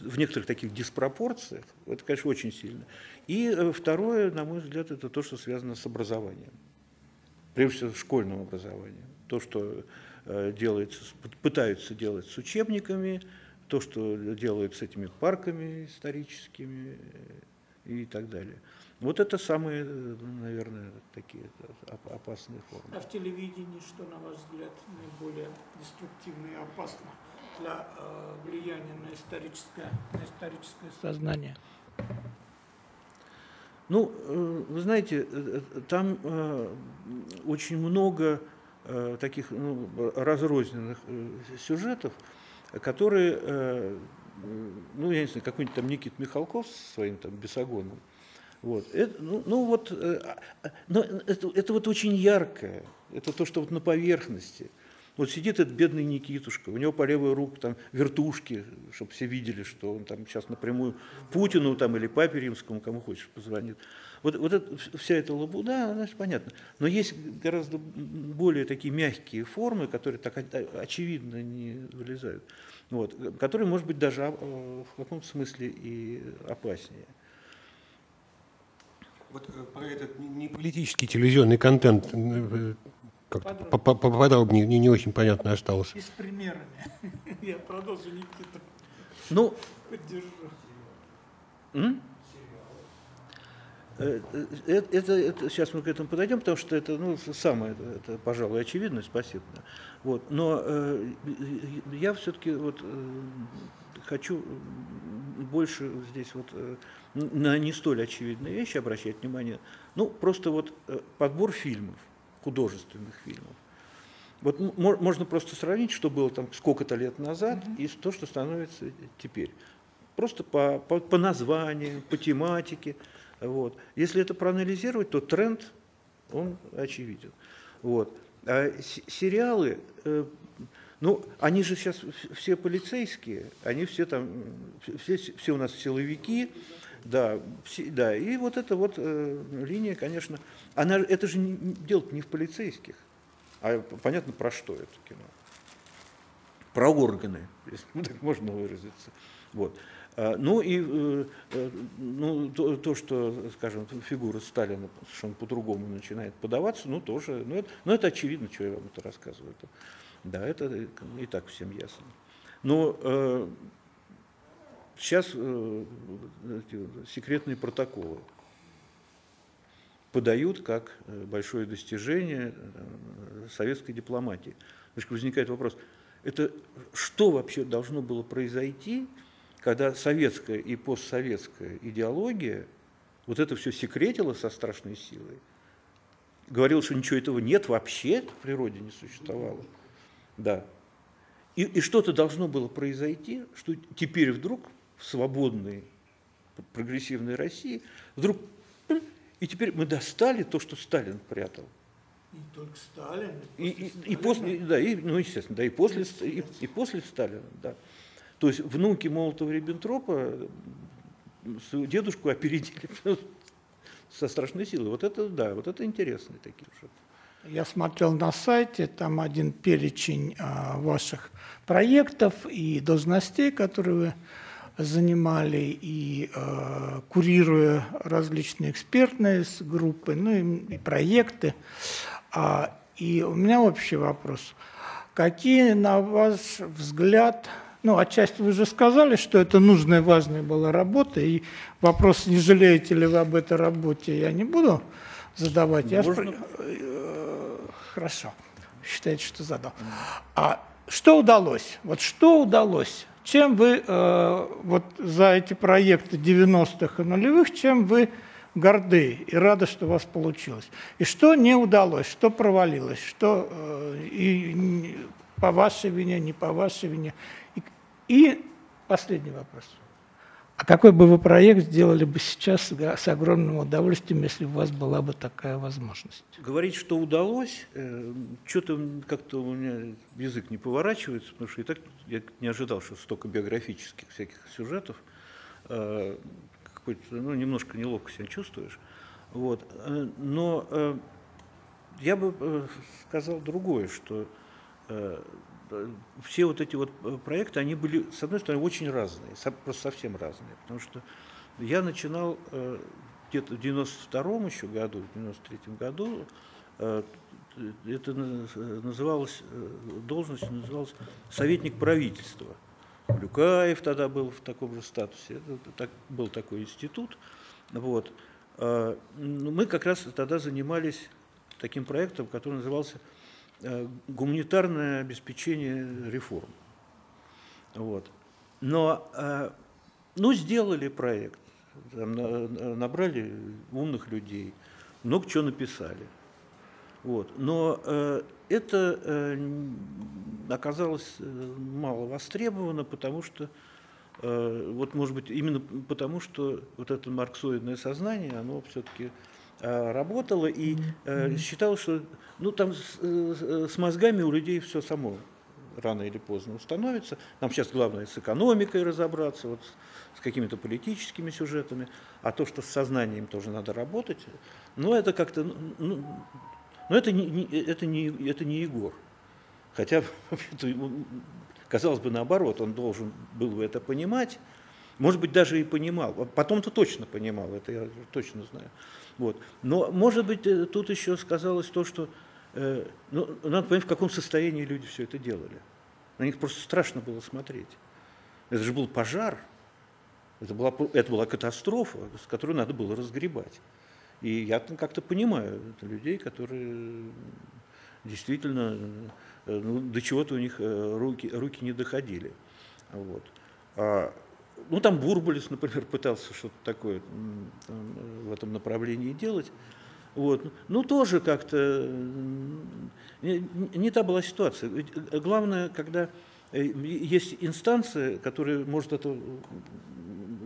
в некоторых таких диспропорциях, это, конечно, очень сильно. И э, второе, на мой взгляд, это то, что связано с образованием, прежде всего школьным образованием, то, что Э, делается, пытаются делать с учебниками, то, что делают с этими парками историческими э, и так далее. Вот это самые, э, наверное, такие опасные формы. А в телевидении что, на ваш взгляд, наиболее деструктивно и опасно для влияния на историческое, на историческое сознание? Ну, вы знаете, там очень много Э, таких ну, разрозненных э, сюжетов, которые, э, ну, я не знаю, какой-нибудь там Никит Михалков со своим там бесогоном, вот. Это, ну, ну вот, а, а, но это, это вот очень яркое, это то, что вот на поверхности – вот сидит этот бедный Никитушка, у него по левой руке там вертушки, чтобы все видели, что он там сейчас напрямую Путину там, или Папе Римскому, кому хочешь, позвонит. Вот, вот это, вся эта лабуда, она понятно. Но есть гораздо более такие мягкие формы, которые так очевидно не вылезают, вот, которые, может быть, даже а, в каком-то смысле и опаснее. Вот э, про этот не политический телевизионный контент э, как-то поподробнее, не, не очень понятно осталось. И с примерами. Я продолжу, Никита. Ну, Поддержу. Это, это, это, сейчас мы к этому подойдем, потому что это ну, самое, это, пожалуй, очевидно, спасибо. Вот. Но э, я все-таки вот, э, хочу больше здесь вот, э, на не столь очевидные вещи обращать внимание. Ну, просто вот э, подбор фильмов художественных фильмов. Вот можно просто сравнить, что было там сколько-то лет назад, mm-hmm. и то, что становится теперь. Просто по, по, по названиям, по тематике. Вот. Если это проанализировать, то тренд, он очевиден. Вот. А сериалы, э, ну, они же сейчас все полицейские, они все там, все, все у нас силовики, Да, все, да, и вот эта вот э, линия, конечно, она, это же не, дело не в полицейских, а понятно, про что это кино. Про органы, если так можно выразиться. Вот. А, ну и э, э, ну, то, то, что, скажем, фигура Сталина совершенно по-другому начинает подаваться, ну тоже, ну это, ну это очевидно, что я вам это рассказываю. Да, это и так всем ясно. Но э, сейчас э, эти секретные протоколы подают как э, большое достижение э, советской дипломатии. Значит, возникает вопрос, это что вообще должно было произойти, когда советская и постсоветская идеология вот это все секретила со страшной силой, говорил, что ничего этого нет вообще в природе не существовало. Да. И, и что-то должно было произойти, что теперь вдруг в свободной прогрессивной России вдруг и теперь мы достали то, что Сталин прятал. Не только Сталин. И, и, и, и после, да, и, ну естественно, да, и после, и, и после Сталина, да. То есть внуки Молотова-Риббентропа дедушку опередили со страшной силой. Вот это, да, вот это интересные такие уже. Я смотрел на сайте, там один перечень а, ваших проектов и должностей, которые вы занимали, и а, курируя различные экспертные группы, ну и, и проекты. А, и у меня общий вопрос. Какие, на ваш взгляд, ну, отчасти вы уже сказали, что это нужная, важная была работа, и вопрос, не жалеете ли вы об этой работе, я не буду задавать. Я спр... Э, хорошо, считаете, что задал. А что удалось? Вот что удалось? Чем вы э, вот за эти проекты 90-х и нулевых, чем вы горды и рады, что у вас получилось? И что не удалось, что провалилось, что э, и по вашей вине, не по вашей вине, и последний вопрос. А какой бы вы проект сделали бы сейчас с огромным удовольствием, если у вас была бы такая возможность? Говорить, что удалось, э, что-то как-то у меня язык не поворачивается, потому что и так я не ожидал, что столько биографических всяких сюжетов. Э, ну, немножко неловко себя чувствуешь. Вот. Э, но я бы сказал другое, что все вот эти вот э, проекты, они были, с одной стороны, очень разные, просто совсем разные, потому что я начинал э, где-то в 92-м еще году, в 93-м году, э, это называлось, должность называлась советник правительства. Люкаев тогда был в таком же статусе, так, был такой институт. Вот. Мы как раз тогда занимались таким проектом, который назывался Э, гуманитарное обеспечение реформ. Вот. Но э, ну, сделали проект, набрали умных людей, много чего написали. Вот. Но э, это э, оказалось э, мало востребовано, потому что, э, вот может быть именно потому, что вот это марксоидное сознание, оно все-таки Э, работала и э, считала, что ну, там с, э, с мозгами у людей все само рано или поздно установится. Нам сейчас главное с экономикой разобраться, вот с, какими-то политическими сюжетами, а то, что с сознанием тоже надо работать, ну это как-то, ну, ну, ну это, не, это, не, это не Егор. Хотя, казалось бы, наоборот, он должен был бы это понимать, может быть, даже и понимал. Потом-то точно понимал, это я точно знаю. Вот. Но, может быть, э, тут еще сказалось то, что э, ну, надо понять, в каком состоянии люди все это делали. На них просто страшно было смотреть. Это же был пожар, это была, это была катастрофа, с которой надо было разгребать. И я как-то понимаю людей, которые действительно э, ну, до чего-то у них э, руки, руки не доходили. Вот. А ну, там Бурбулис, например, пытался что-то такое в этом направлении делать. Вот. Ну, тоже как-то не, не та была ситуация. Э, главное, когда э, есть инстанция, которая может это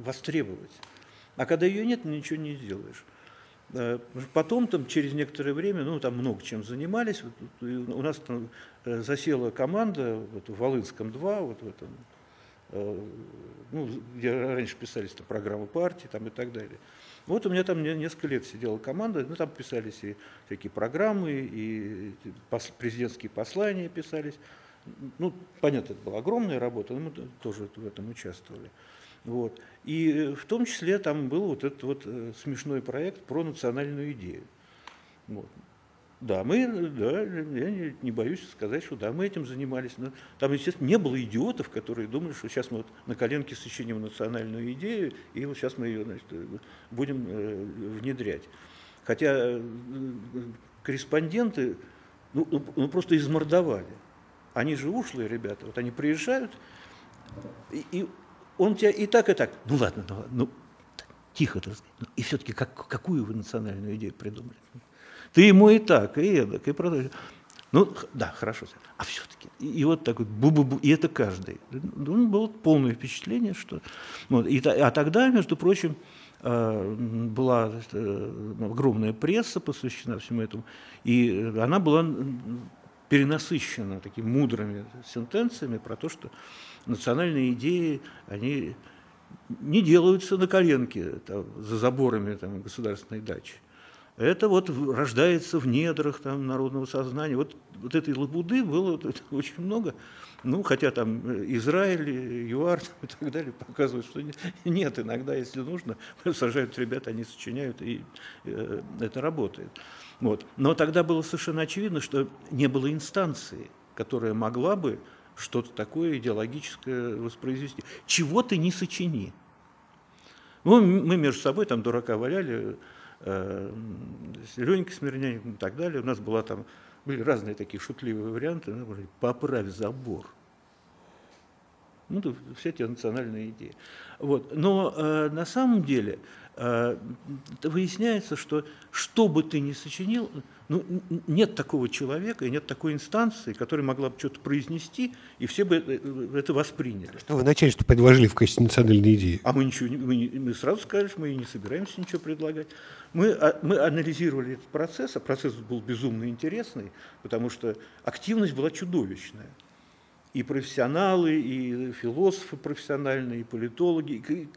востребовать, а когда ее нет, ничего не сделаешь. Э, потом, там, через некоторое время, ну, там много чем занимались. У нас там засела команда вот, в Волынском 2, вот в этом ну, где раньше писались там, программы партии там, и так далее. Вот у меня там несколько лет сидела команда, ну, там писались и всякие программы, и президентские послания писались. Ну, понятно, это была огромная работа, но мы тоже в этом участвовали. Вот. И в том числе там был вот этот вот э, смешной проект про национальную идею. Вот. Да, мы, да, я не, не боюсь сказать, что да, мы этим занимались. Но там, естественно, не было идиотов, которые думали, что сейчас мы вот на коленке сочиним национальную идею, и вот сейчас мы ее значит, будем э, внедрять. Хотя э, корреспонденты ну, ну, ну, просто измордовали. Они же ушлые ребята, вот они приезжают, и, и он тебя и так, и так. Ну ладно, ну, ну тихо, сказать. И все-таки как, какую вы национальную идею придумали? Ты ему и так, и эдак, и продолжаешь. Ну, да, хорошо. А все-таки. И, и вот так вот, бу-бу-бу, и это каждый. Ну, было полное впечатление, что... Вот, и, а тогда, между прочим, э, была э, огромная пресса посвящена всему этому, и она была перенасыщена такими мудрыми сентенциями про то, что национальные идеи, они не делаются на коленке там, за заборами там, государственной дачи это вот рождается в недрах там, народного сознания. Вот, вот этой лабуды было очень много. Ну, хотя там э, Израиль, ЮАР и так далее показывают, что нет, иногда, если нужно, сажают ребят, они сочиняют, и э, это работает. Вот. Но тогда было совершенно очевидно, что не было инстанции, которая могла бы что-то такое идеологическое воспроизвести. Чего ты не сочини. Ну, мы между собой там дурака валяли, Ленька Смирнянин и так далее. У нас была там, были разные такие шутливые варианты. Ну, Поправь забор. Ну, все эти национальные идеи. Вот. Но э, на самом деле э, выясняется, что что бы ты ни сочинил, ну, нет такого человека и нет такой инстанции, которая могла бы что-то произнести, и все бы э, это восприняли. Что вы начальству предложили в качестве национальной идеи? А мы ничего мы, мы сразу что мы и не собираемся ничего предлагать. Мы, а, мы анализировали этот процесс, а процесс был безумно интересный, потому что активность была чудовищная. И профессионалы, и философы профессиональные, и политологи, и,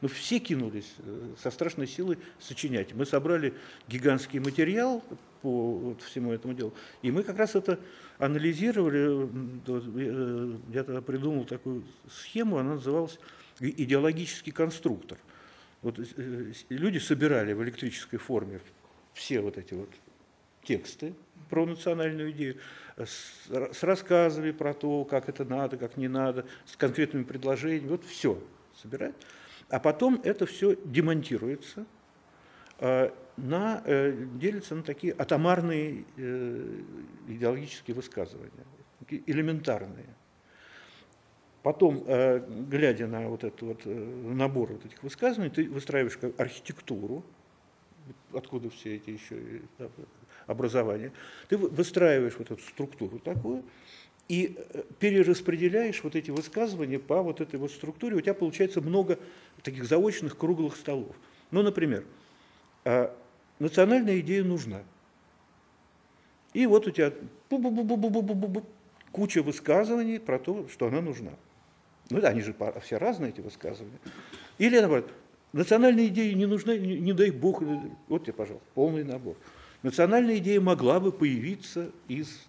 ну, все кинулись э, со страшной силой сочинять. Мы собрали гигантский материал по вот всему этому делу, и мы как раз это анализировали. Э, я тогда придумал такую схему, она называлась идеологический конструктор. Вот э, люди собирали в электрической форме все вот эти вот тексты про национальную идею, с, с рассказами про то, как это надо, как не надо, с конкретными предложениями, вот все собирать. А потом это все демонтируется, э, на, э, делится на такие атомарные идеологические высказывания, элементарные. Потом, э, глядя на вот этот вот э, набор вот этих высказываний, ты выстраиваешь архитектуру, откуда все эти еще образования, ты выстраиваешь вот эту структуру такую, и э, перераспределяешь вот эти высказывания по вот этой вот структуре, у тебя получается много таких заочных круглых столов. Ну, например, национальная идея нужна. И вот у тебя куча высказываний про то, что она нужна. Ну да, они же все разные, эти высказывания. Или, наоборот, национальная идея не нужна, не, не дай бог, вот тебе, пожалуйста, полный набор. Национальная идея могла бы появиться из,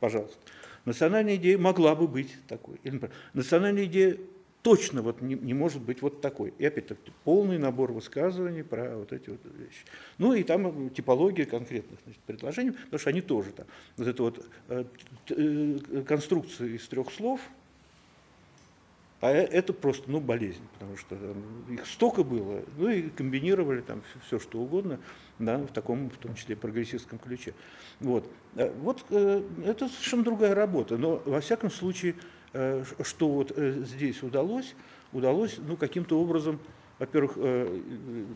пожалуйста, национальная идея могла бы быть такой. Или, например, национальная идея точно вот не, не может быть вот такой. И опять-таки полный набор высказываний про вот эти вот вещи. Ну и там э, типология конкретных значит, предложений, потому что они тоже там. Вот эта вот э, э, конструкция из трех слов – а э, это просто, ну, болезнь, потому что их столько было, ну, и комбинировали там все, что угодно, да, в таком, в том числе, прогрессистском ключе. Вот, э, вот э, это совершенно другая работа, но, во всяком случае, что вот здесь удалось, удалось, ну, каким-то образом, во-первых,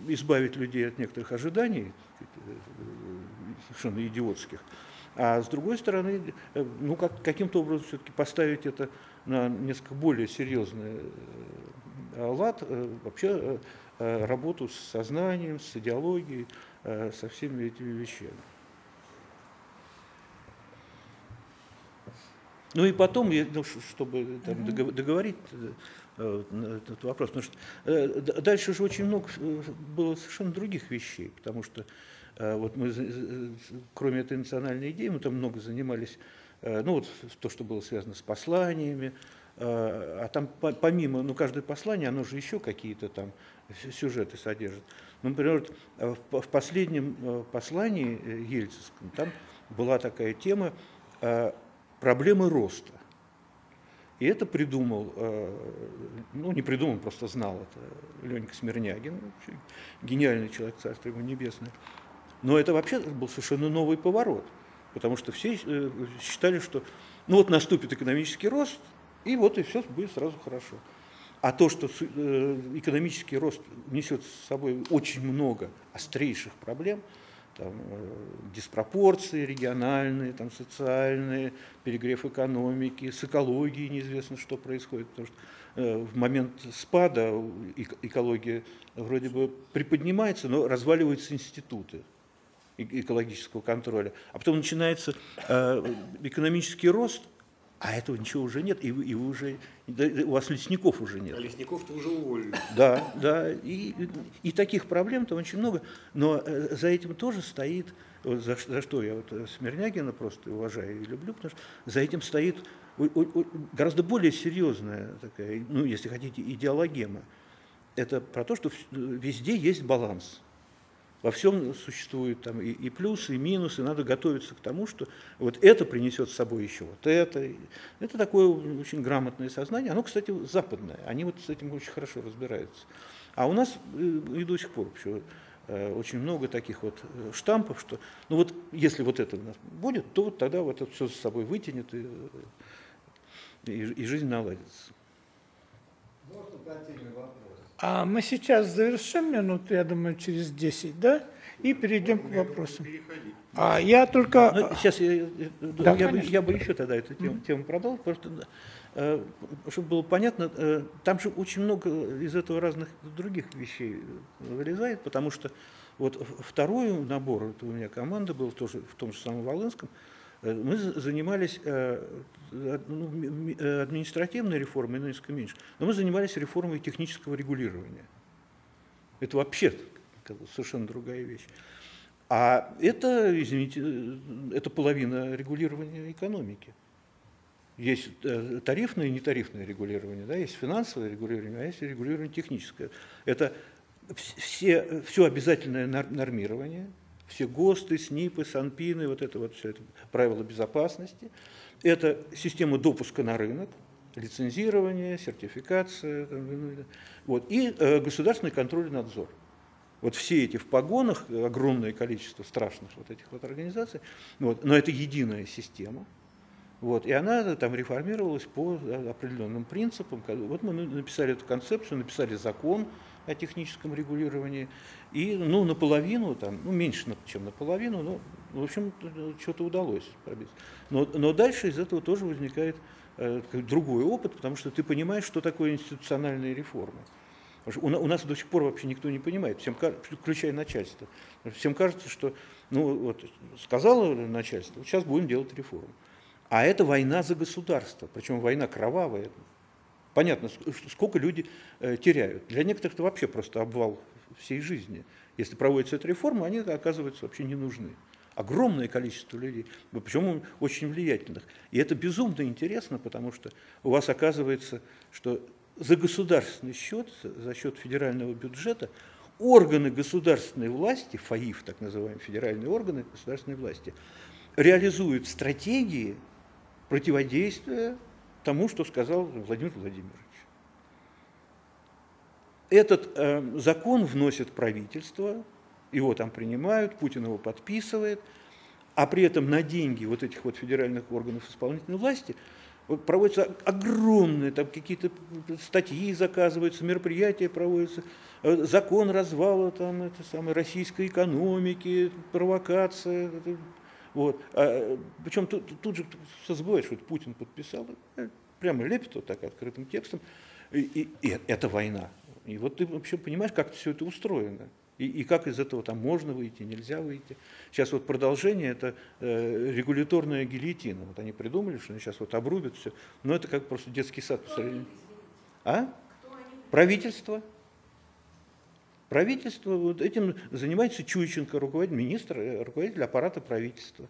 избавить людей от некоторых ожиданий, совершенно идиотских, а с другой стороны, ну, как, каким-то образом все-таки поставить это на несколько более серьезный э, лад э, вообще э, работу с сознанием, с идеологией, со всеми этими вещами. Ну и потом, ну, чтобы там, договорить этот вопрос, потому что дальше же очень много было совершенно других вещей, потому что вот мы, кроме этой национальной идеи, мы там много занимались, ну вот то, что было связано с посланиями, а там помимо, ну каждое послание, оно же еще какие-то там сюжеты содержит. Ну, например, в последнем послании Ельцинском там была такая тема проблемы роста. И это придумал, ну не придумал, просто знал это Ленька Смирнягин, гениальный человек, царство ему небесное. Но это вообще был совершенно новый поворот, потому что все э, считали, что ну вот наступит экономический рост, и вот и все будет сразу хорошо. А то, что э, экономический рост несет с собой очень много острейших проблем – там, э, диспропорции региональные, там, социальные, перегрев экономики, с экологией неизвестно, что происходит, потому что в момент спада экология вроде бы приподнимается, но разваливаются институты экологического контроля. А потом начинается э, экономический рост, а этого ничего уже нет, и вы, и вы уже, у вас лесников уже нет. А лесников-то уже уволили. Да, да, и, и таких проблем там очень много, но э, за этим тоже стоит, за, за что я вот э, Смирнягина просто уважаю и люблю, потому что за этим стоит гораздо более серьезная такая, ну, если хотите, идеологема. Это про то, что везде есть баланс во всем существуют там и, и плюсы, и минусы, надо готовиться к тому, что вот это принесет с собой еще вот это. Это такое очень грамотное сознание, оно, кстати, западное, они вот с этим очень хорошо разбираются. А у нас э, и до сих пор вообще э, очень много таких вот э, штампов, что ну вот если вот это у нас будет, то вот тогда вот это все с собой вытянет и, и, и жизнь наладится. Можно вопрос? А мы сейчас завершим минуту, я думаю, через 10, да? И перейдем к вопросам. А я только... Ну, сейчас я, да, я, бы, я бы еще тогда эту тему, тему продал, просто э, чтобы было понятно, э, там же очень много из этого разных других вещей вылезает, потому что вот второй набор, это у меня команда была тоже в том же самом Волынском, мы занимались э, ну, э, административной реформой, но несколько меньше, но мы занимались реформой технического регулирования. Это вообще совершенно другая вещь. А это, извините, это половина регулирования экономики. Есть тарифное и нетарифное регулирование, да, есть финансовое регулирование, а есть регулирование техническое. Это все, все обязательное нормирование – все ГОСТы, СНИПы, СанПины, вот это вот все это правила безопасности. Это система допуска на рынок, лицензирование, сертификация, вот, и э, государственный контроль и надзор. Вот все эти в погонах, огромное количество страшных вот этих вот организаций, вот, но это единая система, вот, и она там реформировалась по определенным принципам. Вот мы написали эту концепцию, написали закон, о техническом регулировании, и ну, наполовину, там, ну, меньше, чем наполовину, но, в общем, что-то удалось пробиться. Но, но дальше из этого тоже возникает э, другой опыт, потому что ты понимаешь, что такое институциональные реформы. У, у нас до сих пор вообще никто не понимает, всем, включая начальство. Всем кажется, что ну, вот, сказала начальство, сейчас будем делать реформу. А это война за государство, причем война кровавая, Понятно, сколько люди э, теряют. Для некоторых это вообще просто обвал всей жизни. Если проводится эта реформа, они оказываются вообще не нужны. Огромное количество людей, причем очень влиятельных. И это безумно интересно, потому что у вас оказывается, что за государственный счет, за счет федерального бюджета, органы государственной власти, ФАИФ, так называемые федеральные органы государственной власти, реализуют стратегии противодействия тому, что сказал Владимир Владимирович. Этот э, закон вносит правительство, его там принимают, Путин его подписывает, а при этом на деньги вот этих вот федеральных органов исполнительной власти проводятся огромные, там какие-то статьи заказываются, мероприятия проводятся, э, закон развала там, это самой российской экономики, провокация, вот. А, причем тут, тут же все забывает, что Путин подписал, э, прямо лепит вот так открытым текстом, и, и, и это война. И вот ты вообще понимаешь, как все это устроено. И, и как из этого там можно выйти, нельзя выйти. Сейчас вот продолжение это э, регуляторная гильотина. Вот они придумали, что они сейчас вот обрубят все. Но это как просто детский сад. А? Правительство. Правительство, вот этим занимается Чуйченко, руководитель, министр, э, руководитель аппарата правительства.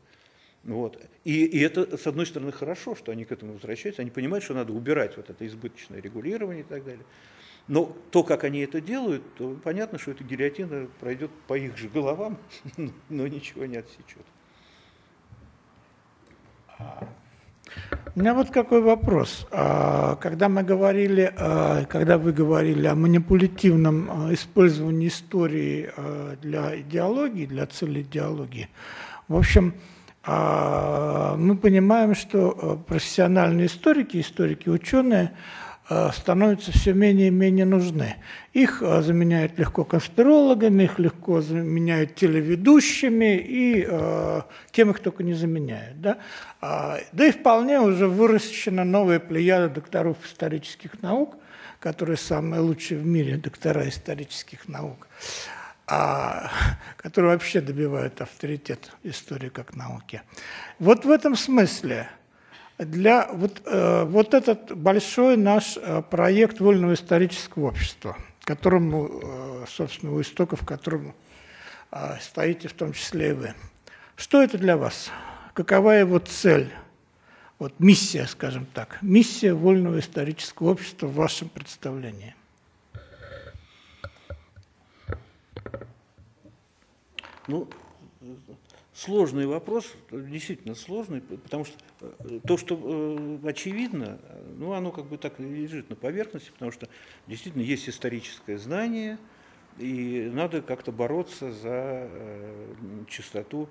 Вот. И, и это, с одной стороны, хорошо, что они к этому возвращаются, они понимают, что надо убирать вот это избыточное регулирование и так далее. Но то, как они это делают, то понятно, что эта гильотина пройдет по их же головам, но ничего не отсечет. У меня вот какой вопрос. А, когда мы говорили, а, когда вы говорили о манипулятивном а, использовании истории для идеологии, для цели идеологии, в общем, мы понимаем, что профессиональные историки, историки, ученые – Э, становятся все менее и менее нужны. Их э, заменяют легко конспирологами, их легко заменяют телеведущими и э, тем их только не заменяют. Да? А, да и вполне уже выращена новая плеяда докторов исторических наук, которые самые лучшие в мире доктора исторических наук, а, которые вообще добивают авторитет истории как науки. Вот в этом смысле – для вот, э, вот этот большой наш э, проект вольного исторического общества, которому, э, собственно, у истоков которому стоите в том числе и вы. Что это для вас? Какова его цель? Вот миссия, скажем так, миссия вольного исторического общества в вашем представлении. Ну, сложный вопрос, действительно сложный, потому что то, что э, очевидно, ну, оно как бы так лежит на поверхности, потому что действительно есть историческое знание, и надо как-то бороться за э, чистоту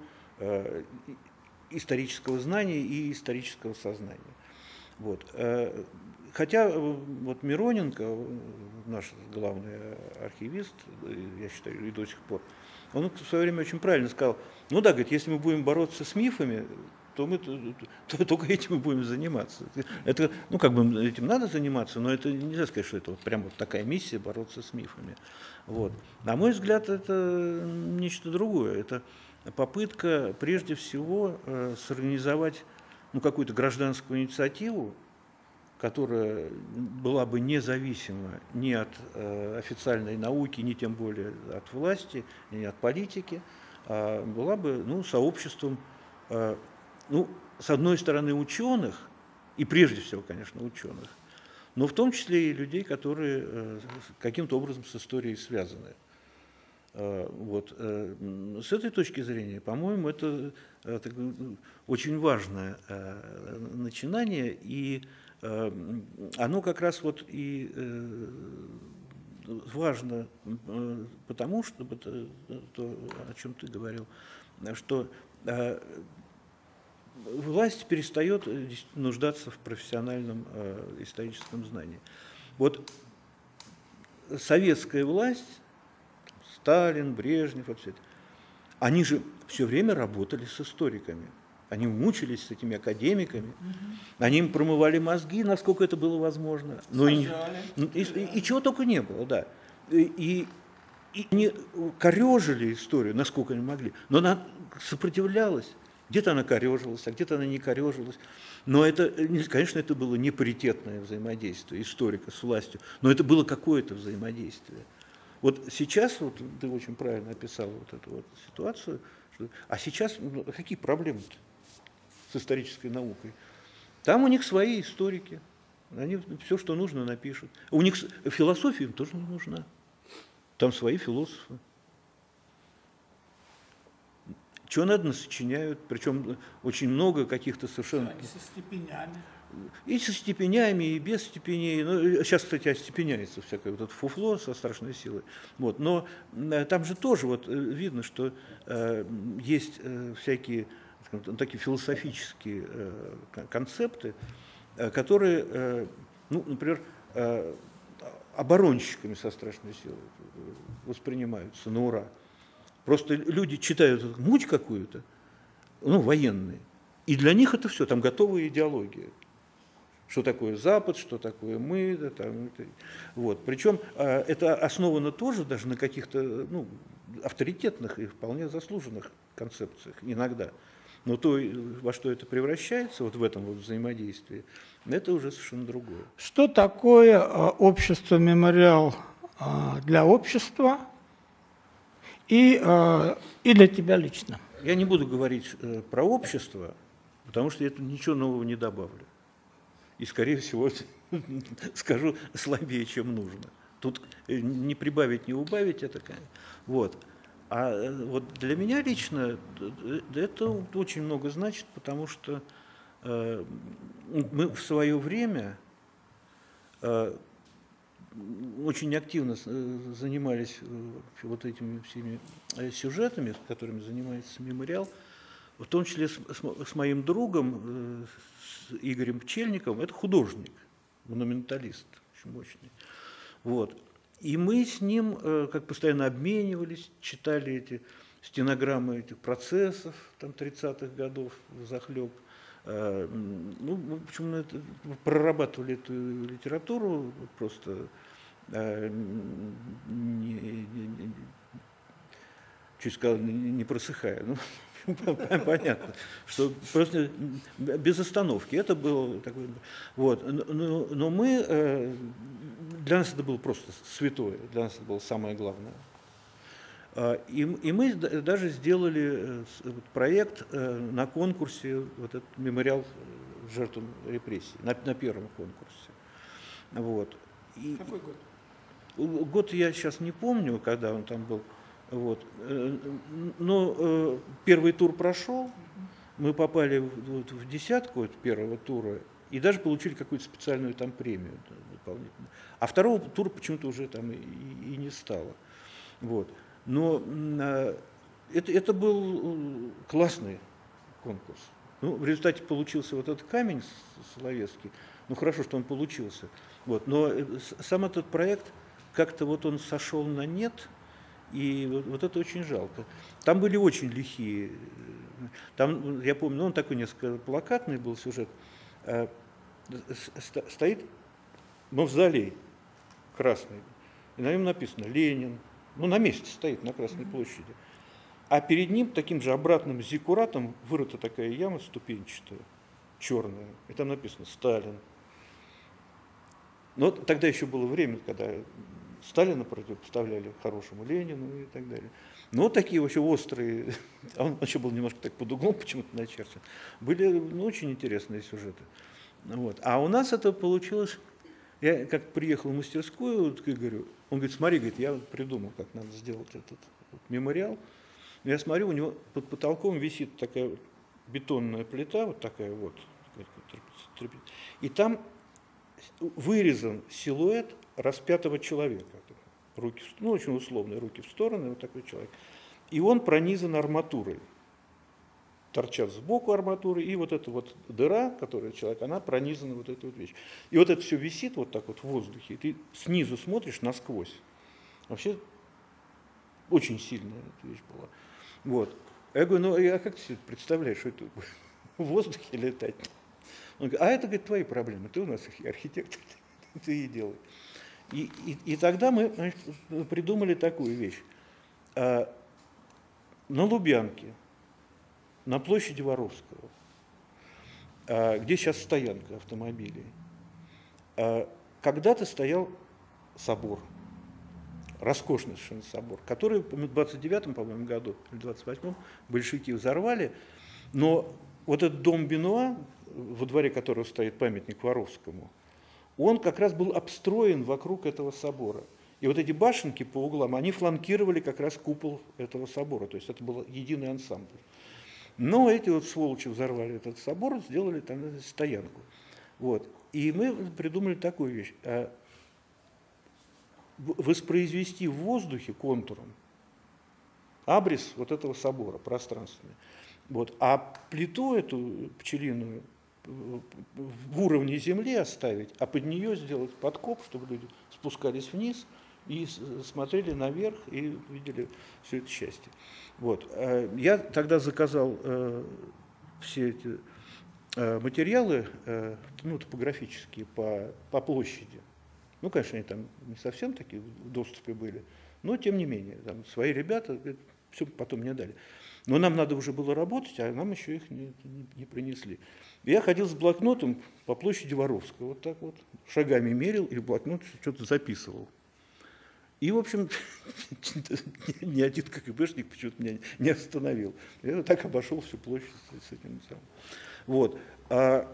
исторического знания и исторического сознания. Вот. Хотя вот Мироненко, наш главный архивист, я считаю, и до сих пор, он в свое время очень правильно сказал, ну да, говорит, если мы будем бороться с мифами, то мы то, то, только этим мы будем заниматься. Это, ну, как бы этим надо заниматься, но это нельзя сказать, что это вот прям вот такая миссия бороться с мифами. Вот. На мой взгляд, это нечто другое. Это попытка прежде всего э, сорганизовать ну, какую-то гражданскую инициативу, которая была бы независима ни от э, официальной науки, ни тем более от власти, ни от политики, а была бы ну, сообществом, э, ну, с одной стороны, ученых, и прежде всего, конечно, ученых, но в том числе и людей, которые э, каким-то образом с историей связаны. Э, вот. Э, с этой точки зрения, по-моему, это, очень важное начинание, и оно как раз вот и важно, потому что, то, о чем ты говорил, что власть перестает нуждаться в профессиональном историческом знании. Вот советская власть, Сталин, Брежнев, вот все это, они же все время работали с историками. Они мучились с этими академиками, они им промывали мозги, насколько это было возможно. Но и, и, и, и чего только не было, да. И, и не корежили историю, насколько они могли, но она сопротивлялась. Где-то она корежилась, а где-то она не корежилась. Но это, конечно, это было не паритетное взаимодействие историка с властью, но это было какое-то взаимодействие. Вот сейчас, вот ты очень правильно описал вот эту вот ситуацию, что, а сейчас ну, какие проблемы-то? с исторической наукой. Там у них свои историки. Они все, что нужно, напишут. У них философия им тоже не нужна. Там свои философы. Чего надо, сочиняют, причем очень много каких-то совершенно... И со степенями. И со степенями, и без степеней. Ну, сейчас, кстати, остепеняется всякое вот это фуфло со страшной силой. Вот. Но э, там же тоже вот э, видно, что э, есть э, всякие скажем, такие философические э, концепты, э, которые, э, ну, например, оборонщиками со страшной силой воспринимаются на ура. Просто люди читают муть какую-то, ну, военные, и для них это все, там готовая идеология. Что такое Запад, что такое мы. Да, там, это, вот. Причем это основано тоже даже на каких-то ну, авторитетных и вполне заслуженных концепциях иногда. Но то, во что это превращается, вот в этом вот взаимодействии, это уже совершенно другое. Что такое общество «Мемориал» для общества и, и для тебя лично? Я не буду говорить э, про общество, потому что я тут ничего нового не добавлю. И, скорее всего, скажу слабее, чем нужно. Тут э, не прибавить, не убавить это. Вот. А э, вот для меня лично это очень много значит, потому что мы в свое время очень активно занимались вот этими всеми сюжетами, которыми занимается мемориал, в том числе с, с, с моим другом, с Игорем Пчельниковым, это художник, монументалист, очень мощный. Вот. И мы с ним как постоянно обменивались, читали эти стенограммы этих процессов там, 30-х годов захлеб. Ну, в общем, это, прорабатывали эту литературу просто не, не, не, чуть сказал, не просыхая. Ну, понятно, что просто без остановки. Это было такое. Вот. Но, но мы, э, для нас это было просто святое, для нас это было самое главное. А, и, и мы даже сделали э, проект э, на конкурсе, вот этот мемориал жертвам репрессий, на, на первом конкурсе. Вот. И, Какой год? Год я сейчас не помню, когда он там был. Вот. Э, но э, первый тур прошел, мы попали вот, в десятку первого тура и даже получили какую-то специальную там премию дополнительную. А второго тура почему-то уже там и, и не стало. Вот. Но э, это, это был классный конкурс. Ну, в результате получился вот этот камень Соловецкий. Ну, хорошо, что он получился. Вот. Но сам этот проект, как-то вот он сошел на нет – и вот, вот это очень жалко. Там были очень лихие. Там, я помню, ну, он такой несколько плакатный был сюжет. Э, стоит мавзолей красный, и на нем написано «Ленин». Ну, на месте стоит, на Красной площади. А перед ним таким же обратным зиккуратом вырыта такая яма ступенчатая, черная. И там написано «Сталин». Но тогда еще было время, когда Сталина противопоставляли хорошему Ленину и так далее. Но такие вообще острые, а он еще был немножко так под углом почему-то начерчен, были ну, очень интересные сюжеты. Вот. А у нас это получилось, я как приехал в мастерскую вот, к Игорю, он говорит, смотри, говорит, я придумал, как надо сделать этот вот, мемориал. Я смотрю, у него под потолком висит такая бетонная плита, вот такая вот, и там вырезан силуэт распятого человека. Руки, ну, очень условные руки в стороны, вот такой человек. И он пронизан арматурой. Торчат сбоку арматуры, и вот эта вот дыра, которая человек, она пронизана вот этой вот вещью. И вот это все висит вот так вот в воздухе, и ты снизу смотришь насквозь. Вообще очень сильная эта вещь была. Вот. Я говорю, ну а как ты себе представляешь, что это в воздухе летать? Он говорит, а это, говорит, твои проблемы, ты у нас архитектор, ты и делай. И, и, и тогда мы придумали такую вещь. А, на Лубянке, на площади Воровского, а, где сейчас стоянка автомобилей, а, когда-то стоял собор, роскошный совершенно собор, который в 29-м, по-моему, году, или 28-м большевики взорвали, но вот этот дом Бенуа, во дворе которого стоит памятник Воровскому – он как раз был обстроен вокруг этого собора. И вот эти башенки по углам, они фланкировали как раз купол этого собора. То есть это был единый ансамбль. Но эти вот сволочи взорвали этот собор, сделали там стоянку. Вот. И мы придумали такую вещь. А, воспроизвести в воздухе контуром абрис вот этого собора пространственный. Вот. А плиту эту пчелиную в уровне земли оставить, а под нее сделать подкоп, чтобы люди спускались вниз и смотрели наверх и видели все это счастье. Вот. Э, я тогда заказал э, все эти э, материалы, ну, топографические, по, по площади. Ну, конечно, они там не совсем такие в доступе были, Но, тем не менее, там, свои ребята все потом мне дали. Но нам надо уже было работать, а нам еще их не, не, не принесли. Я ходил с блокнотом по площади Воровского, вот так вот, шагами мерил и блокнот что-то записывал. И, в общем, ни один КГБшник почему-то меня не остановил. Я так обошел всю площадь с этим самым. Вот. А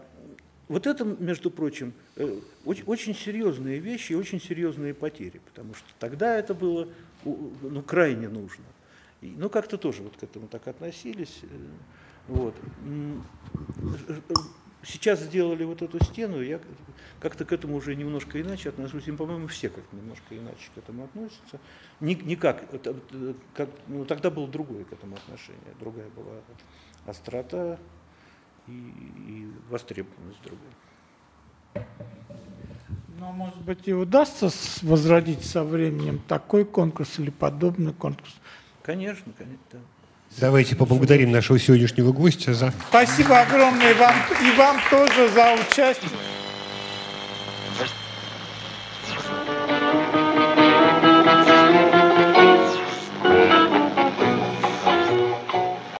вот это, между прочим, э, очень, серьезные вещи и очень серьезные потери, потому что тогда это было ну, крайне нужно. Ну, как-то тоже вот к этому так относились. Э, вот. Сейчас сделали вот эту стену, я как-то к этому уже немножко иначе отношусь. И, по-моему, все как-то немножко иначе к этому относятся. Никак, как, ну, тогда было другое к этому отношение, другая была острота и, и востребованность другая. Но, может быть, и удастся возродить со временем такой конкурс или подобный конкурс? Конечно, конечно, да. Давайте поблагодарим нашего сегодняшнего гостя за... Спасибо огромное вам, и вам тоже за участие.